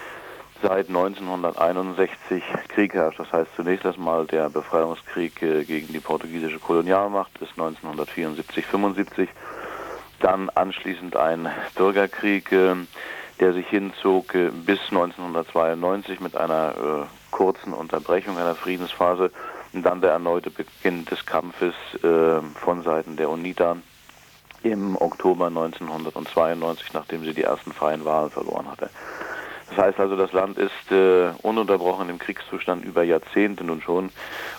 seit 1961 Krieg herrscht. Das heißt zunächst erstmal der Befreiungskrieg äh, gegen die portugiesische Kolonialmacht bis 1974, 75. Dann anschließend ein Bürgerkrieg, äh, der sich hinzog äh, bis 1992 mit einer kurzen Unterbrechung einer Friedensphase und dann der erneute Beginn des Kampfes von Seiten der UNITA im Oktober 1992, nachdem sie die ersten freien Wahlen verloren hatte. Das heißt also, das Land ist äh, ununterbrochen im Kriegszustand über Jahrzehnte nun schon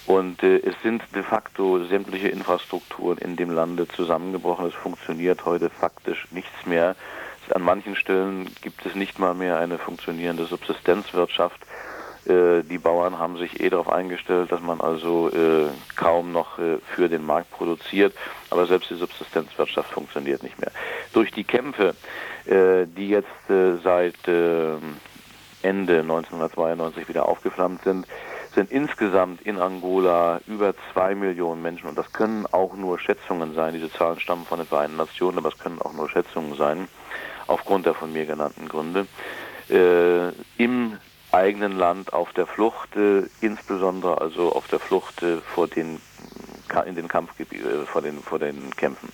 und äh, es sind de facto sämtliche Infrastrukturen in dem Lande zusammengebrochen. Es funktioniert heute faktisch nichts mehr. An manchen Stellen gibt es nicht mal mehr eine funktionierende Subsistenzwirtschaft. Äh, die Bauern haben sich eh darauf eingestellt, dass man also äh, kaum noch äh, für den Markt produziert, aber selbst die Subsistenzwirtschaft funktioniert nicht mehr. Durch die Kämpfe, äh, die jetzt äh, seit Ende 1992 wieder aufgeflammt sind, sind insgesamt in Angola über zwei Millionen Menschen und das können auch nur Schätzungen sein. Diese Zahlen stammen von den Vereinten Nationen, aber es können auch nur Schätzungen sein, aufgrund der von mir genannten Gründe. Äh, im eigenen Land auf der Flucht, äh, insbesondere also auf der Flucht äh, vor den in den Kampfgebieten, äh, vor den vor den Kämpfen.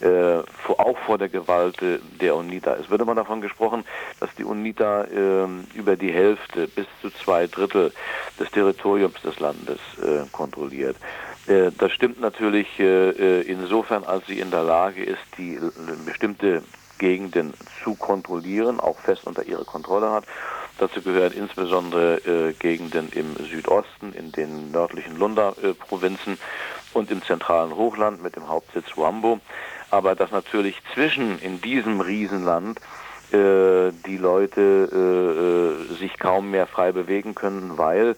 Äh, auch vor der Gewalt äh, der UNITA. Es wird immer davon gesprochen, dass die UNITA äh, über die Hälfte bis zu zwei Drittel des Territoriums des Landes äh, kontrolliert. Äh, das stimmt natürlich äh, insofern, als sie in der Lage ist, die bestimmte Gegenden zu kontrollieren, auch fest unter ihre Kontrolle hat Dazu gehören insbesondere äh, Gegenden im Südosten, in den nördlichen Lunda-Provinzen. und im zentralen Hochland mit dem Hauptsitz Wambo. Aber dass natürlich zwischen in diesem Riesenland äh, die Leute äh, äh sich kaum mehr frei bewegen können, weil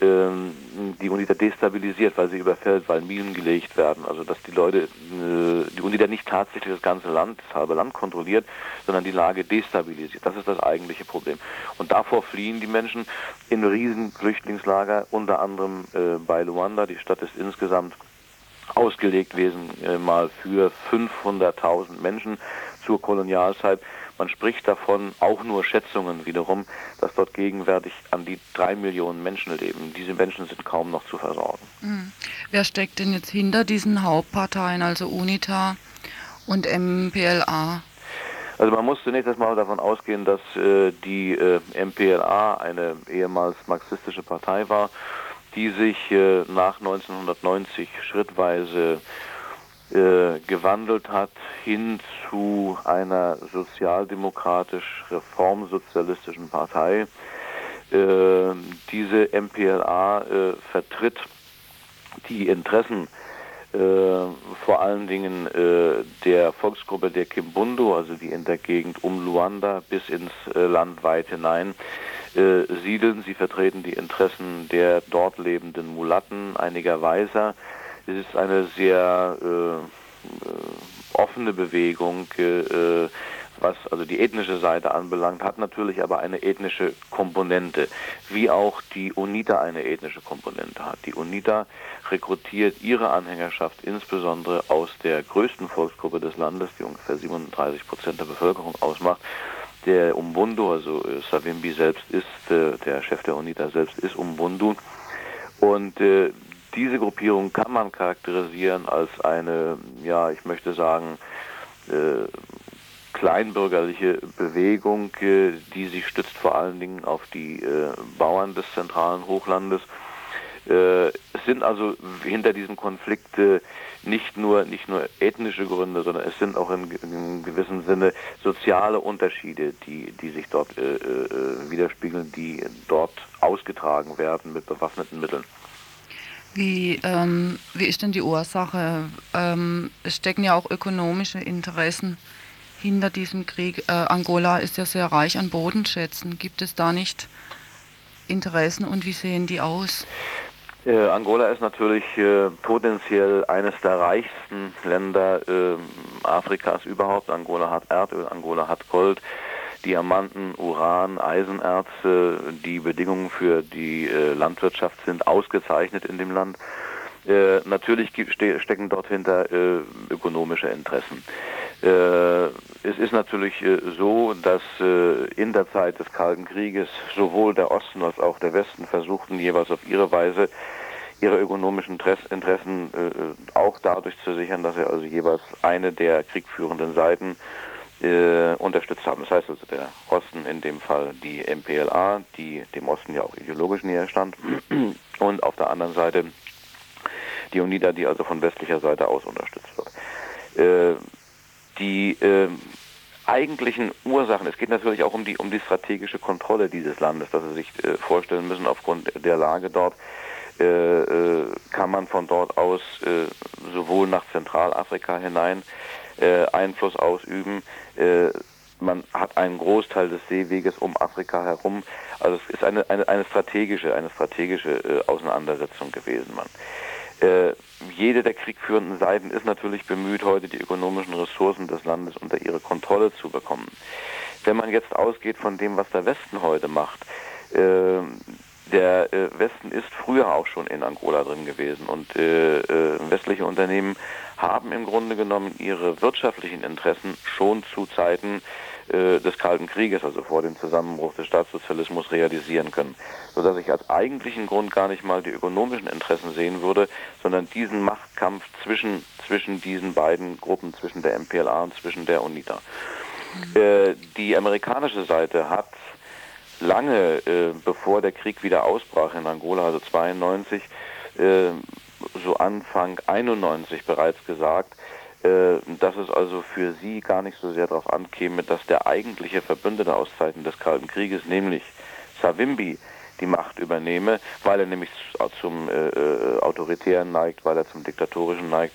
die UNITA destabilisiert, weil sie überfällt, weil Minen gelegt werden. Also dass die Leute, äh, die UNITA nicht tatsächlich das ganze Land, das halbe Land kontrolliert, sondern die Lage destabilisiert. Das ist das eigentliche Problem. Und davor fliehen die Menschen in riesigen Flüchtlingslager, unter anderem äh, bei Luanda. Die Stadt ist insgesamt ausgelegt gewesen äh, mal für 500.000 Menschen zur Kolonialzeit. Man spricht davon, auch nur Schätzungen wiederum, dass dort gegenwärtig an die drei Millionen Menschen leben. Diese Menschen sind kaum noch zu versorgen. Mhm. Wer steckt denn jetzt hinter diesen Hauptparteien, also UNITA und MPLA? Also man muss zunächst erstmal davon ausgehen, dass äh, die äh, MPLA eine ehemals marxistische Partei war, die sich äh, nach 1990 schrittweise äh, gewandelt hat hin zu einer sozialdemokratisch-reformsozialistischen Partei. Äh, diese MPLA äh, vertritt die Interessen äh, vor allen Dingen äh, der Volksgruppe der Kimbundu, also die in der Gegend um Luanda bis ins Land weit hinein siedeln. Sie vertreten die Interessen der dort lebenden Mulatten, einiger Weiser, es ist eine sehr äh, äh, offene Bewegung, äh, was also die ethnische Seite anbelangt, hat natürlich aber eine ethnische Komponente, wie auch die UNITA eine ethnische Komponente hat. Die UNITA rekrutiert ihre Anhängerschaft insbesondere aus der größten Volksgruppe des Landes, die ungefähr 37 Prozent der Bevölkerung ausmacht. Der Umbundu, also äh, Savimbi selbst ist, äh, der Chef der UNITA selbst ist Umbundu. Und äh, diese Gruppierung kann man charakterisieren als eine, ja, ich möchte sagen, äh, kleinbürgerliche Bewegung, äh, die sich stützt vor allen Dingen auf die äh, Bauern des zentralen Hochlandes. Äh, es sind also hinter diesem Konflikt äh, nicht nur nicht nur ethnische Gründe, sondern es sind auch in, in gewissem Sinne soziale Unterschiede, die die sich dort äh, widerspiegeln, die dort ausgetragen werden mit bewaffneten Mitteln. Wie, ähm, wie ist denn die Ursache? Ähm, es stecken ja auch ökonomische Interessen hinter diesem Krieg. Äh, Angola ist ja sehr reich an Bodenschätzen. Gibt es da nicht Interessen und wie sehen die aus? Äh, Angola ist natürlich äh, potenziell eines der reichsten Länder äh, Afrikas überhaupt. Angola hat Erdöl, Angola hat Gold. Diamanten, Uran, Eisenerze, die Bedingungen für die äh, Landwirtschaft sind ausgezeichnet in dem Land. Äh, natürlich ste stecken dort hinter äh, ökonomische Interessen. Äh, es ist natürlich äh, so, dass äh, in der Zeit des Kalten Krieges sowohl der Osten als auch der Westen versuchten, jeweils auf ihre Weise ihre ökonomischen Interessen auch dadurch zu sichern, dass er also jeweils eine der kriegführenden Seiten äh, unterstützt haben. Das heißt also der Osten in dem Fall die MPLA, die dem Osten ja auch ideologisch näher stand, [clears throat] und auf der anderen Seite die UNITA, die also von westlicher Seite aus unterstützt wird. Äh, die äh, eigentlichen Ursachen, es geht natürlich auch um die, um die strategische Kontrolle dieses Landes, das Sie sich äh, vorstellen müssen aufgrund der Lage dort, äh, kann man von dort aus sowohl nach Zentralafrika hinein Einfluss ausüben, äh, man hat einen Großteil des Seeweges um Afrika herum. Also es ist eine, eine, eine strategische, eine strategische äh, Auseinandersetzung gewesen. Man. Äh, jede der kriegführenden Seiten ist natürlich bemüht, heute die ökonomischen Ressourcen des Landes unter ihre Kontrolle zu bekommen. Wenn man jetzt ausgeht von dem, was der Westen heute macht, äh, der äh, Westen ist früher auch schon in Angola drin gewesen und äh, äh, westliche Unternehmen haben im Grunde genommen ihre wirtschaftlichen Interessen schon zu Zeiten äh, des Kalten Krieges, also vor dem Zusammenbruch des Staatssozialismus, realisieren können. Sodass ich als eigentlichen Grund gar nicht mal die ökonomischen Interessen sehen würde, sondern diesen Machtkampf zwischen, zwischen diesen beiden Gruppen, zwischen der MPLA und zwischen der UNITA. Mhm. Äh, die amerikanische Seite hat lange äh, bevor der Krieg wieder ausbrach in Angola, also 92, äh, so Anfang 91 bereits gesagt, äh, dass es also für sie gar nicht so sehr darauf ankäme, dass der eigentliche Verbündete aus Zeiten des Kalten Krieges, nämlich Savimbi, die Macht übernehme, weil er nämlich zum äh, äh, Autoritären neigt, weil er zum Diktatorischen neigt.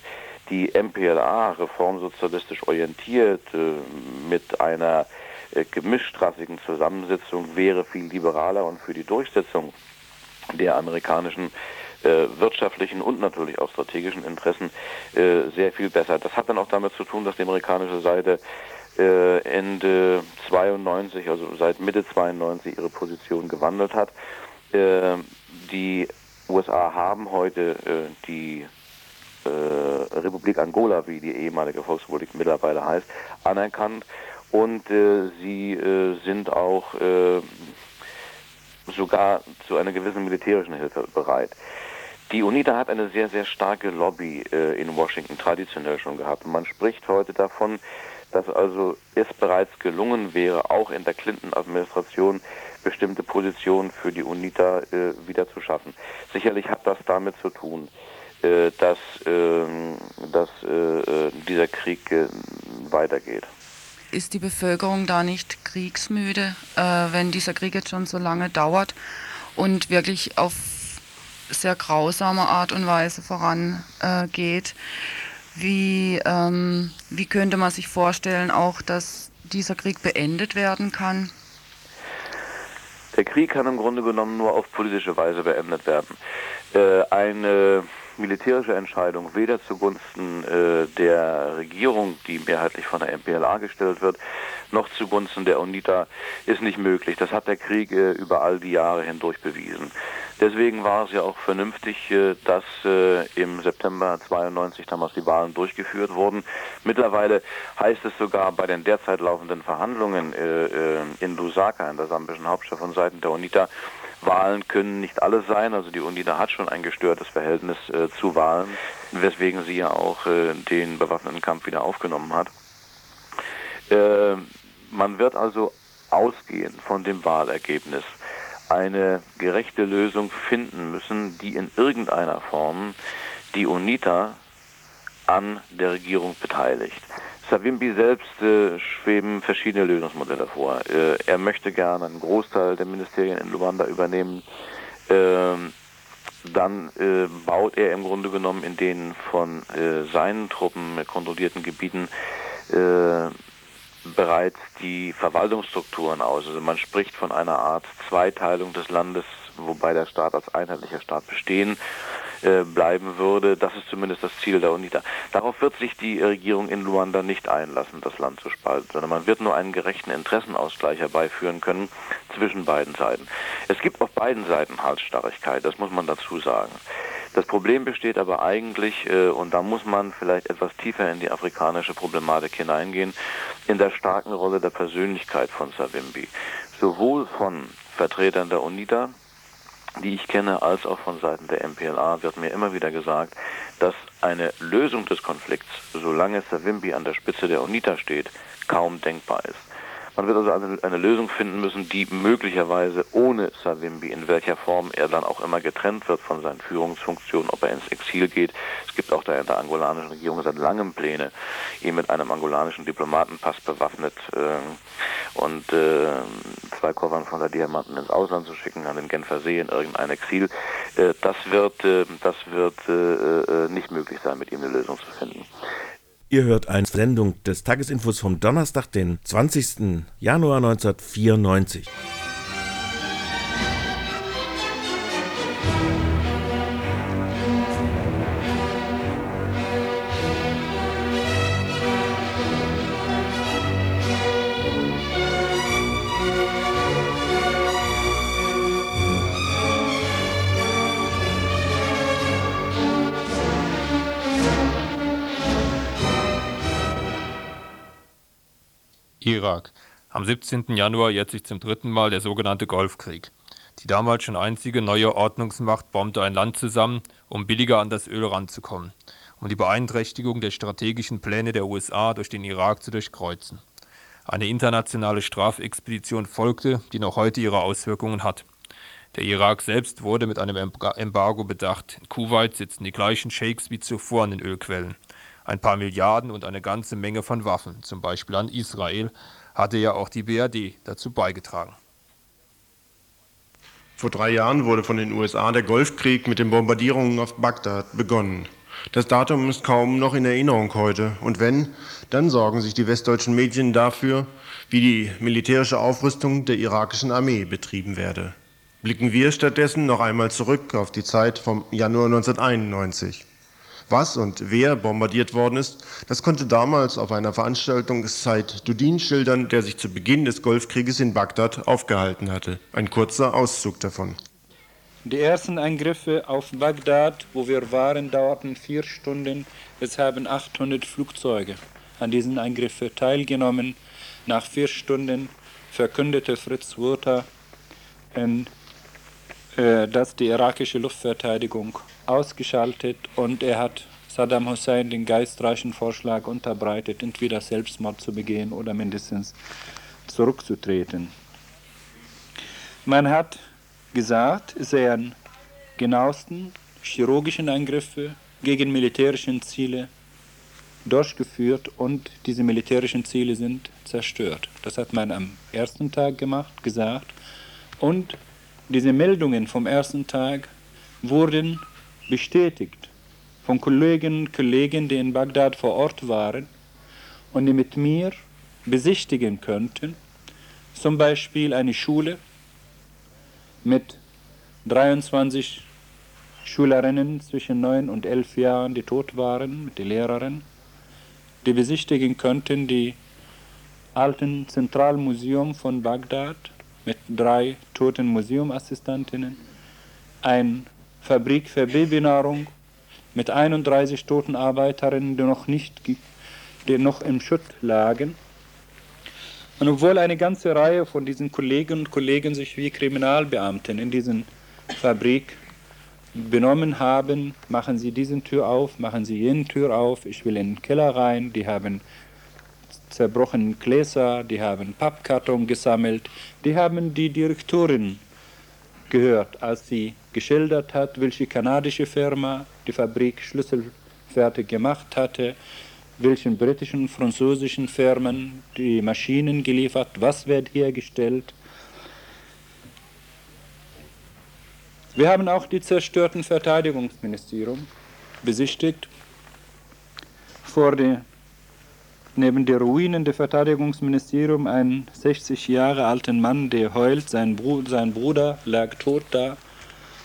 Die MPLA, reformsozialistisch orientiert, äh, mit einer äh, gemischtrassigen Zusammensetzung, wäre viel liberaler und für die Durchsetzung der amerikanischen äh, wirtschaftlichen und natürlich auch strategischen Interessen äh, sehr viel besser. Das hat dann auch damit zu tun, dass die amerikanische Seite äh, Ende 92, also seit Mitte 92 ihre Position gewandelt hat. Die USA haben heute die Republik Angola, wie die ehemalige Volksrepublik mittlerweile heißt, anerkannt und sie sind auch sogar zu einer gewissen militärischen Hilfe bereit. Die UNITA hat eine sehr, sehr starke Lobby äh, in Washington traditionell schon gehabt. Man spricht heute davon, dass also es bereits gelungen wäre, auch in der Clinton-Administration bestimmte Positionen für die UNITA äh, wieder zu schaffen. Sicherlich hat das damit zu tun, äh, dass, ähm, dass äh, dieser Krieg äh, weitergeht. Ist die Bevölkerung da nicht kriegsmüde, äh, wenn dieser Krieg jetzt schon so lange dauert und wirklich auf sehr grausame Art und Weise vorangeht. Äh, wie, ähm, wie könnte man sich vorstellen, auch dass dieser Krieg beendet werden kann? Der Krieg kann im Grunde genommen nur auf politische Weise beendet werden. Äh, eine militärische Entscheidung weder zugunsten äh, der Regierung, die mehrheitlich von der MPLA gestellt wird, noch zugunsten der UNITA ist nicht möglich. Das hat der Krieg äh, über all die Jahre hindurch bewiesen. Deswegen war es ja auch vernünftig, äh, dass äh, im September 92 damals die Wahlen durchgeführt wurden. Mittlerweile heißt es sogar bei den derzeit laufenden Verhandlungen äh, in Lusaka, in der sambischen Hauptstadt von Seiten der UNITA, Wahlen können nicht alles sein. Also die UNITA hat schon ein gestörtes Verhältnis zu Wahlen, weswegen sie ja auch den bewaffneten Kampf wieder aufgenommen hat. Man wird also ausgehend von dem Wahlergebnis eine gerechte Lösung finden müssen, die in irgendeiner Form die UNITA an der Regierung beteiligt. Savimbi selbst äh, schweben verschiedene Lösungsmodelle vor. Äh, er möchte gerne einen Großteil der Ministerien in Luanda übernehmen. Ähm, dann äh, baut er im Grunde genommen in den von äh, seinen Truppen kontrollierten Gebieten äh, bereits die Verwaltungsstrukturen aus. Also man spricht von einer Art Zweiteilung des Landes, wobei der Staat als einheitlicher Staat bestehen äh, bleiben würde. Das ist zumindest das Ziel der UNITA. Darauf wird sich die Regierung in Luanda nicht einlassen, das Land zu spalten, sondern man wird nur einen gerechten Interessenausgleich herbeiführen können zwischen beiden Seiten. Es gibt auf beiden Seiten Halsstarrigkeit, das muss man dazu sagen. Das Problem besteht aber eigentlich, äh, und da muss man vielleicht etwas tiefer in die afrikanische Problematik hineingehen, in der starken Rolle der Persönlichkeit von Savimbi. Sowohl von Vertretern der UNITA, die ich kenne, als auch von Seiten der MPLA wird mir immer wieder gesagt, dass eine Lösung des Konflikts, solange Savimbi an der Spitze der UNITA steht, kaum denkbar ist. Man wird also eine, eine, Lösung finden müssen, die möglicherweise ohne Savimbi, in welcher Form er dann auch immer getrennt wird von seinen Führungsfunktionen, ob er ins Exil geht. Es gibt auch da in der angolanischen Regierung seit langem Pläne, ihn mit einem angolanischen Diplomatenpass bewaffnet äh, und äh, zwei Koffern von der Diamanten ins Ausland zu schicken, an den Genfer See in irgendein Exil. Äh, das wird, äh, das wird äh, äh, nicht möglich sein, mit ihm eine Lösung zu finden. Ihr hört eine Sendung des Tagesinfos vom Donnerstag, den 20. Januar 1994. Irak. Am 17. Januar jährt sich zum dritten Mal der sogenannte Golfkrieg. Die damals schon einzige neue Ordnungsmacht bombte ein Land zusammen, um billiger an das Öl ranzukommen, um die Beeinträchtigung der strategischen Pläne der USA durch den Irak zu durchkreuzen. Eine internationale Strafexpedition folgte, die noch heute ihre Auswirkungen hat. Der Irak selbst wurde mit einem Embargo bedacht. In Kuwait sitzen die gleichen Sheiks wie zuvor an den Ölquellen ein paar Milliarden und eine ganze Menge von Waffen, zum Beispiel an Israel, hatte ja auch die BRD dazu beigetragen. Vor drei Jahren wurde von den USA der Golfkrieg mit den Bombardierungen auf Bagdad begonnen. Das Datum ist kaum noch in Erinnerung heute. Und wenn, dann sorgen sich die westdeutschen Medien dafür, wie die militärische Aufrüstung der irakischen Armee betrieben werde. Blicken wir stattdessen noch einmal zurück auf die Zeit vom Januar 1991. Was und wer bombardiert worden ist, das konnte damals auf einer Veranstaltung Said Dudin schildern, der sich zu Beginn des Golfkrieges in Bagdad aufgehalten hatte. Ein kurzer Auszug davon. Die ersten Angriffe auf Bagdad, wo wir waren, dauerten vier Stunden. Es haben 800 Flugzeuge an diesen Angriffen teilgenommen. Nach vier Stunden verkündete Fritz Wurter, äh, dass die irakische Luftverteidigung ausgeschaltet und er hat Saddam Hussein den geistreichen Vorschlag unterbreitet, entweder Selbstmord zu begehen oder mindestens zurückzutreten. Man hat gesagt, es seien genauesten chirurgischen Angriffe gegen militärische Ziele durchgeführt und diese militärischen Ziele sind zerstört. Das hat man am ersten Tag gemacht, gesagt. Und diese Meldungen vom ersten Tag wurden bestätigt von Kolleginnen und Kollegen, die in Bagdad vor Ort waren und die mit mir besichtigen könnten. Zum Beispiel eine Schule mit 23 Schülerinnen zwischen 9 und 11 Jahren, die tot waren, mit den Lehrerinnen, die besichtigen könnten die alten Zentralmuseum von Bagdad mit drei toten Museumassistentinnen, eine Fabrik für Babynahrung mit 31 toten Arbeiterinnen, die noch, nicht, die noch im Schutt lagen. Und obwohl eine ganze Reihe von diesen Kolleginnen und Kollegen sich wie Kriminalbeamten in diesen Fabrik benommen haben, machen sie diesen Tür auf, machen sie jene Tür auf, ich will in den Keller rein, die haben zerbrochenen Gläser, die haben Pappkarton gesammelt, die haben die Direktorin gehört, als sie geschildert hat, welche kanadische Firma die Fabrik schlüsselfertig gemacht hatte, welchen britischen französischen Firmen die Maschinen geliefert, was wird hergestellt. Wir haben auch die zerstörten Verteidigungsministerium besichtigt. Vor der neben den Ruinen des Verteidigungsministeriums einen 60 Jahre alten Mann, der heult, sein, Bru sein Bruder lag tot da.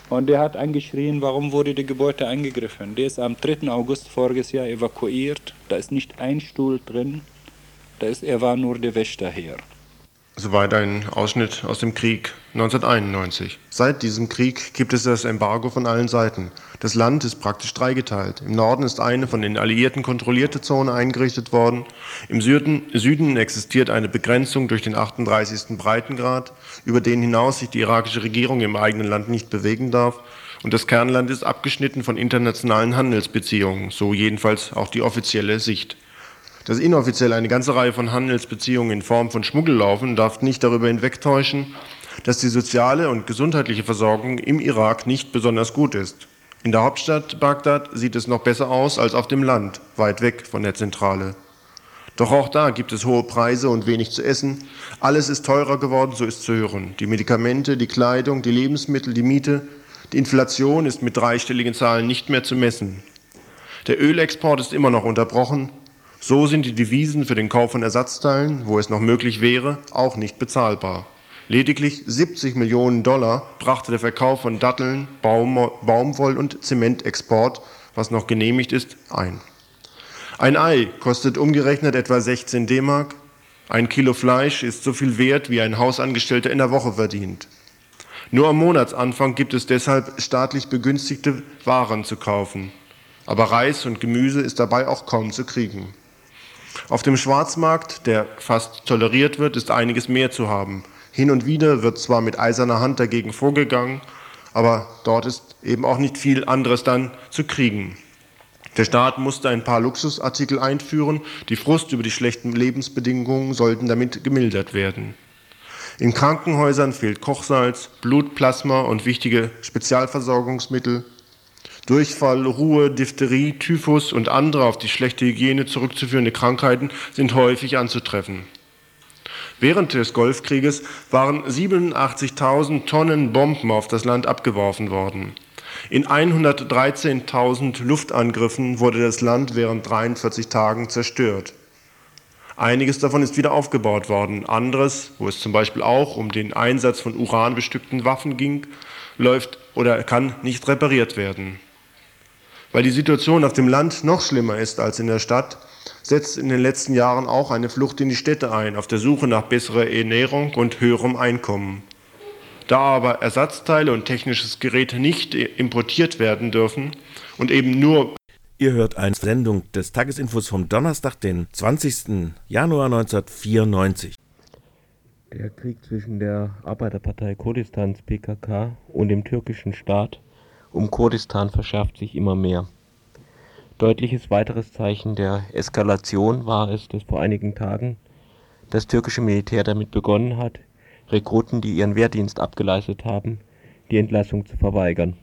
Und der hat angeschrien, warum wurde die Gebäude angegriffen. Der ist am 3. August voriges Jahr evakuiert. Da ist nicht ein Stuhl drin. Da ist, er war nur der Wächter her. Soweit ein Ausschnitt aus dem Krieg 1991. Seit diesem Krieg gibt es das Embargo von allen Seiten. Das Land ist praktisch dreigeteilt. Im Norden ist eine von den Alliierten kontrollierte Zone eingerichtet worden. Im Süden, Süden existiert eine Begrenzung durch den 38. Breitengrad, über den hinaus sich die irakische Regierung im eigenen Land nicht bewegen darf. Und das Kernland ist abgeschnitten von internationalen Handelsbeziehungen, so jedenfalls auch die offizielle Sicht. Dass inoffiziell eine ganze Reihe von Handelsbeziehungen in Form von Schmuggel laufen, darf nicht darüber hinwegtäuschen, dass die soziale und gesundheitliche Versorgung im Irak nicht besonders gut ist. In der Hauptstadt Bagdad sieht es noch besser aus als auf dem Land, weit weg von der Zentrale. Doch auch da gibt es hohe Preise und wenig zu essen. Alles ist teurer geworden, so ist zu hören. Die Medikamente, die Kleidung, die Lebensmittel, die Miete. Die Inflation ist mit dreistelligen Zahlen nicht mehr zu messen. Der Ölexport ist immer noch unterbrochen. So sind die Devisen für den Kauf von Ersatzteilen, wo es noch möglich wäre, auch nicht bezahlbar. Lediglich 70 Millionen Dollar brachte der Verkauf von Datteln, Baum, Baumwoll- und Zementexport, was noch genehmigt ist, ein. Ein Ei kostet umgerechnet etwa 16 D-Mark. Ein Kilo Fleisch ist so viel wert, wie ein Hausangestellter in der Woche verdient. Nur am Monatsanfang gibt es deshalb staatlich begünstigte Waren zu kaufen. Aber Reis und Gemüse ist dabei auch kaum zu kriegen. Auf dem Schwarzmarkt, der fast toleriert wird, ist einiges mehr zu haben. Hin und wieder wird zwar mit eiserner Hand dagegen vorgegangen, aber dort ist eben auch nicht viel anderes dann zu kriegen. Der Staat musste ein paar Luxusartikel einführen, die Frust über die schlechten Lebensbedingungen sollten damit gemildert werden. In Krankenhäusern fehlt Kochsalz, Blutplasma und wichtige Spezialversorgungsmittel. Durchfall, Ruhe, Diphtherie, Typhus und andere auf die schlechte Hygiene zurückzuführende Krankheiten sind häufig anzutreffen. Während des Golfkrieges waren 87.000 Tonnen Bomben auf das Land abgeworfen worden. In 113.000 Luftangriffen wurde das Land während 43 Tagen zerstört. Einiges davon ist wieder aufgebaut worden. Anderes, wo es zum Beispiel auch um den Einsatz von uranbestückten Waffen ging, läuft oder kann nicht repariert werden. Weil die Situation auf dem Land noch schlimmer ist als in der Stadt, setzt in den letzten Jahren auch eine Flucht in die Städte ein, auf der Suche nach besserer Ernährung und höherem Einkommen. Da aber Ersatzteile und technisches Gerät nicht importiert werden dürfen und eben nur Ihr hört eine Sendung des Tagesinfos vom Donnerstag, den 20. Januar 1994. Der Krieg zwischen der Arbeiterpartei Kurdistans PKK und dem türkischen Staat um Kurdistan verschärft sich immer mehr. Deutliches weiteres Zeichen der Eskalation war es, dass vor einigen Tagen das türkische Militär damit begonnen hat, Rekruten, die ihren Wehrdienst abgeleistet haben, die Entlassung zu verweigern.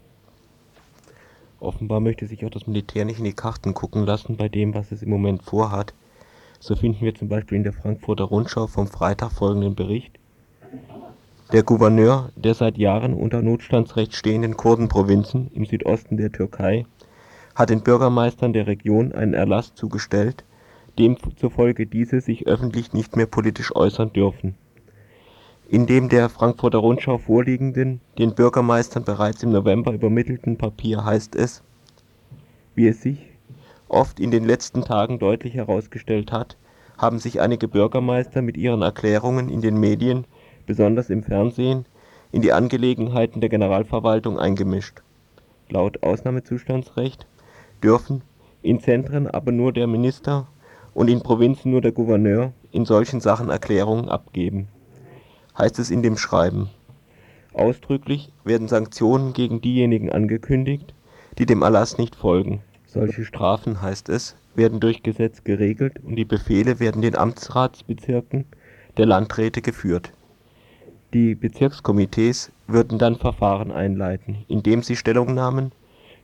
Offenbar möchte sich auch das Militär nicht in die Karten gucken lassen bei dem, was es im Moment vorhat. So finden wir zum Beispiel in der Frankfurter Rundschau vom Freitag folgenden Bericht. Der Gouverneur der seit Jahren unter Notstandsrecht stehenden Kurdenprovinzen im Südosten der Türkei hat den Bürgermeistern der Region einen Erlass zugestellt, demzufolge diese sich öffentlich nicht mehr politisch äußern dürfen. In dem der Frankfurter Rundschau vorliegenden, den Bürgermeistern bereits im November übermittelten Papier heißt es, wie es sich oft in den letzten Tagen deutlich herausgestellt hat, haben sich einige Bürgermeister mit ihren Erklärungen in den Medien, besonders im Fernsehen, in die Angelegenheiten der Generalverwaltung eingemischt. Laut Ausnahmezustandsrecht dürfen in Zentren aber nur der Minister und in Provinzen nur der Gouverneur in solchen Sachen Erklärungen abgeben heißt es in dem Schreiben. Ausdrücklich werden Sanktionen gegen diejenigen angekündigt, die dem Erlass nicht folgen. Solche Strafen, heißt es, werden durch Gesetz geregelt und die Befehle werden den Amtsratsbezirken der Landräte geführt. Die Bezirkskomitees würden dann Verfahren einleiten, indem sie Stellungnahmen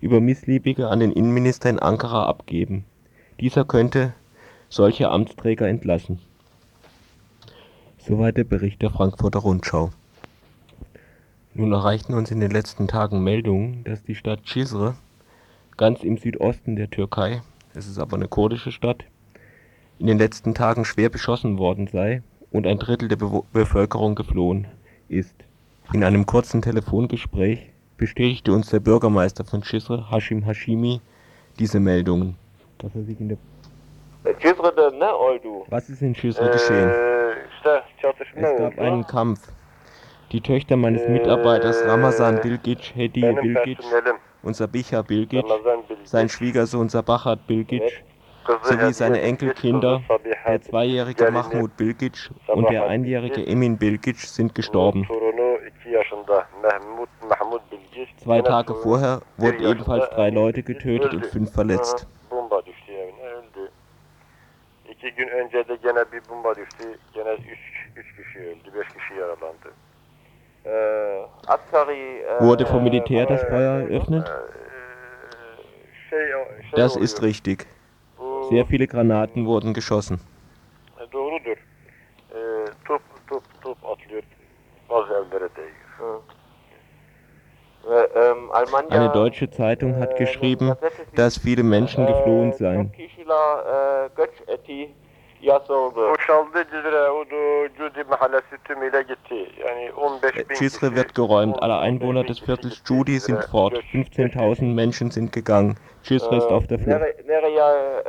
über Missliebige an den Innenminister in Ankara abgeben. Dieser könnte solche Amtsträger entlassen Soweit der Bericht der Frankfurter Rundschau. Nun erreichten uns in den letzten Tagen Meldungen, dass die Stadt Cizre, ganz im Südosten der Türkei, es ist aber eine kurdische Stadt, in den letzten Tagen schwer beschossen worden sei und ein Drittel der Be Bevölkerung geflohen ist. In einem kurzen Telefongespräch bestätigte uns der Bürgermeister von Cizre, Hashim Hashimi, diese Meldungen, dass er sich in der Was ist in Cizre geschehen? Es gab einen Kampf. Die Töchter meines Mitarbeiters Ramazan Bilgic, Hedi Bilgic und Sabiha Bilgic, sein Schwiegersohn Sabahat Bilgic, sowie seine Enkelkinder, der zweijährige Mahmoud Bilgic und der einjährige Emin Bilgic, sind gestorben. Zwei Tage vorher wurden ebenfalls drei Leute getötet und fünf verletzt. İki gün önce de gene bir bomba düştü. Gene üç, üç kişi öldü, beş kişi yaralandı. Wurde vom Militär das Feuer eröffnet? Das ist richtig. Sehr viele Granaten wurden geschossen. Doğrudur. Top, top, top atlıyor. Bazı evlere değiyor. Eine deutsche Zeitung hat geschrieben, dass viele Menschen geflohen seien. Cizre wird geräumt. Alle Einwohner des Viertels Judi sind fort. 15.000 Menschen sind gegangen. Cizre ist auf der Flucht.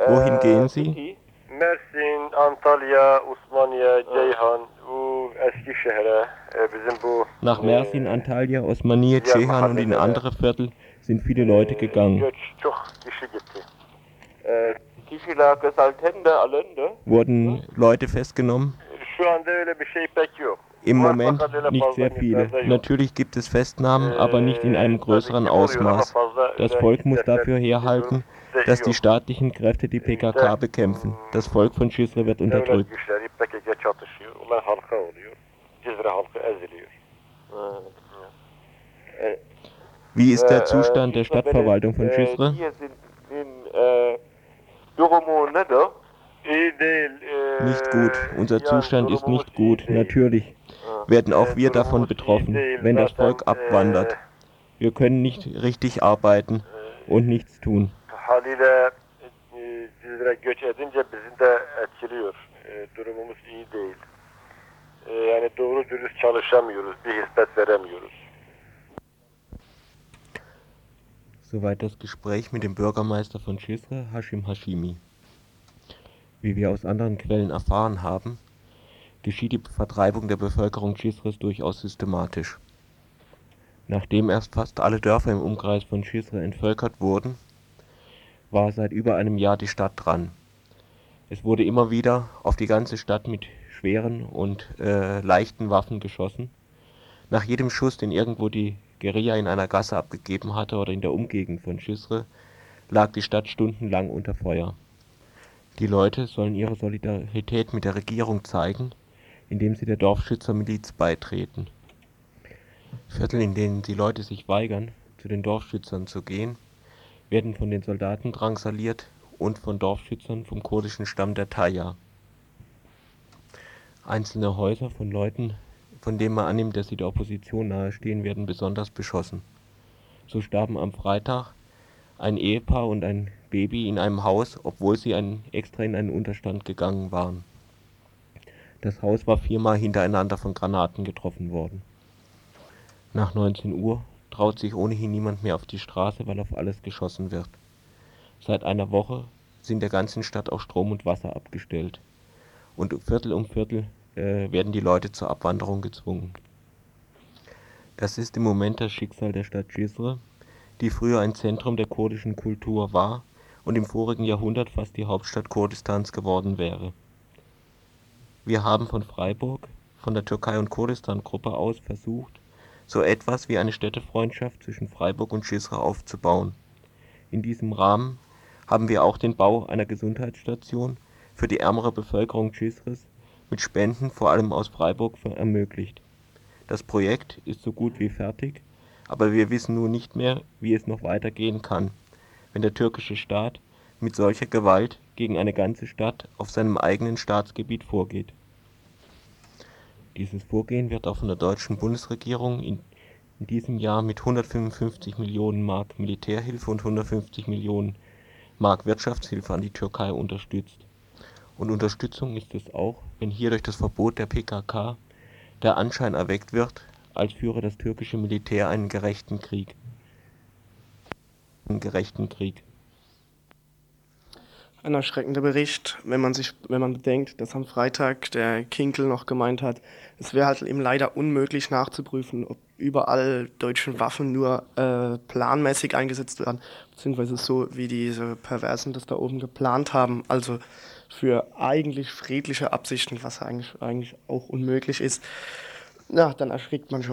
Wohin gehen sie? Mersin, Antalya, Osmaniye, Ceyhan, Eskişehir'e, bizim bu Nach Mersin, Antalya, Osmaniye, Ceyhan und in andere Viertel sind viele Leute gegangen. çok kişi gitti. Wurden Leute festgenommen? Im Moment nicht sehr viele. Natürlich gibt es Festnahmen, aber nicht in einem größeren Ausmaß. Das Volk muss dafür herhalten, dass die staatlichen Kräfte die PKK bekämpfen. Das Volk von Cizre wird unterdrückt. Wie ist der Zustand der Stadtverwaltung von Cizre? Sind in äh? Nicht gut. Unser Zustand ist nicht gut. Natürlich werden auch wir davon betroffen, wenn das Volk abwandert. Wir können nicht richtig arbeiten und nichts tun. Durumumuz iyi değil. Yani doğru dürüst çalışamıyoruz, bir hizmet veremiyoruz. Soweit das Gespräch mit dem Bürgermeister von Chisre, Hashim Hashimi. Wie wir aus anderen Quellen erfahren haben, geschieht die Vertreibung der Bevölkerung Chisres durchaus systematisch. Nachdem erst fast alle Dörfer im Umkreis von Chisre entvölkert wurden, war seit über einem Jahr die Stadt dran. Es wurde immer wieder auf die ganze Stadt mit schweren und äh, leichten Waffen geschossen. Nach jedem Schuss, den irgendwo die Guerilla in einer Gasse abgegeben hatte oder in der Umgegend von Chisre, lag die Stadt stundenlang unter Feuer. Die Leute sollen ihre Solidarität mit der Regierung zeigen, indem sie der Dorfschützermiliz beitreten. Viertel, in denen die Leute sich weigern, zu den Dorfschützern zu gehen, werden von den Soldaten drangsaliert und von Dorfschützern vom kurdischen Stamm der Taya. Einzelne Häuser von Leuten, von denen man annimmt, dass sie der Opposition nahestehen, werden besonders beschossen. So starben am Freitag ein Ehepaar und ein Baby in einem Haus, obwohl sie ein, extra in einen Unterstand gegangen waren. Das Haus war viermal hintereinander von Granaten getroffen worden. Nach 19 Uhr traut sich ohnehin niemand mehr auf die Straße, weil auf alles geschossen wird. Seit einer Woche sind der ganzen Stadt auch Strom und Wasser abgestellt. Und Viertel um Viertel äh, werden die Leute zur Abwanderung gezwungen. Das ist im Moment das Schicksal der Stadt Cizre, die früher ein Zentrum der kurdischen Kultur war und im vorigen Jahrhundert fast die Hauptstadt Kurdistans geworden wäre. Wir haben von Freiburg, von der Türkei- und Kurdistan-Gruppe aus versucht, so etwas wie eine Städtefreundschaft zwischen Freiburg und Schisra aufzubauen. In diesem Rahmen haben wir auch den Bau einer Gesundheitsstation für die ärmere Bevölkerung Schisres mit Spenden vor allem aus Freiburg ermöglicht. Das Projekt ist so gut wie fertig, aber wir wissen nun nicht mehr, wie es noch weitergehen kann, wenn der türkische Staat mit solcher Gewalt gegen eine ganze Stadt auf seinem eigenen Staatsgebiet vorgeht. Dieses Vorgehen wird auch von der deutschen Bundesregierung in, in diesem Jahr mit 155 Millionen Mark Militärhilfe und 150 Millionen Mark Wirtschaftshilfe an die Türkei unterstützt. Und Unterstützung ist es auch, wenn hier durch das Verbot der PKK der Anschein erweckt wird, als führe das türkische Militär einen gerechten Krieg. Einen gerechten Krieg ein erschreckender Bericht, wenn man sich, wenn man bedenkt, dass am Freitag der Kinkel noch gemeint hat, es wäre halt eben leider unmöglich nachzuprüfen, ob überall deutsche Waffen nur äh, planmäßig eingesetzt werden, beziehungsweise so wie diese Perversen das da oben geplant haben, also für eigentlich friedliche Absichten, was eigentlich, eigentlich auch unmöglich ist. Ja, dann erschrickt man schon.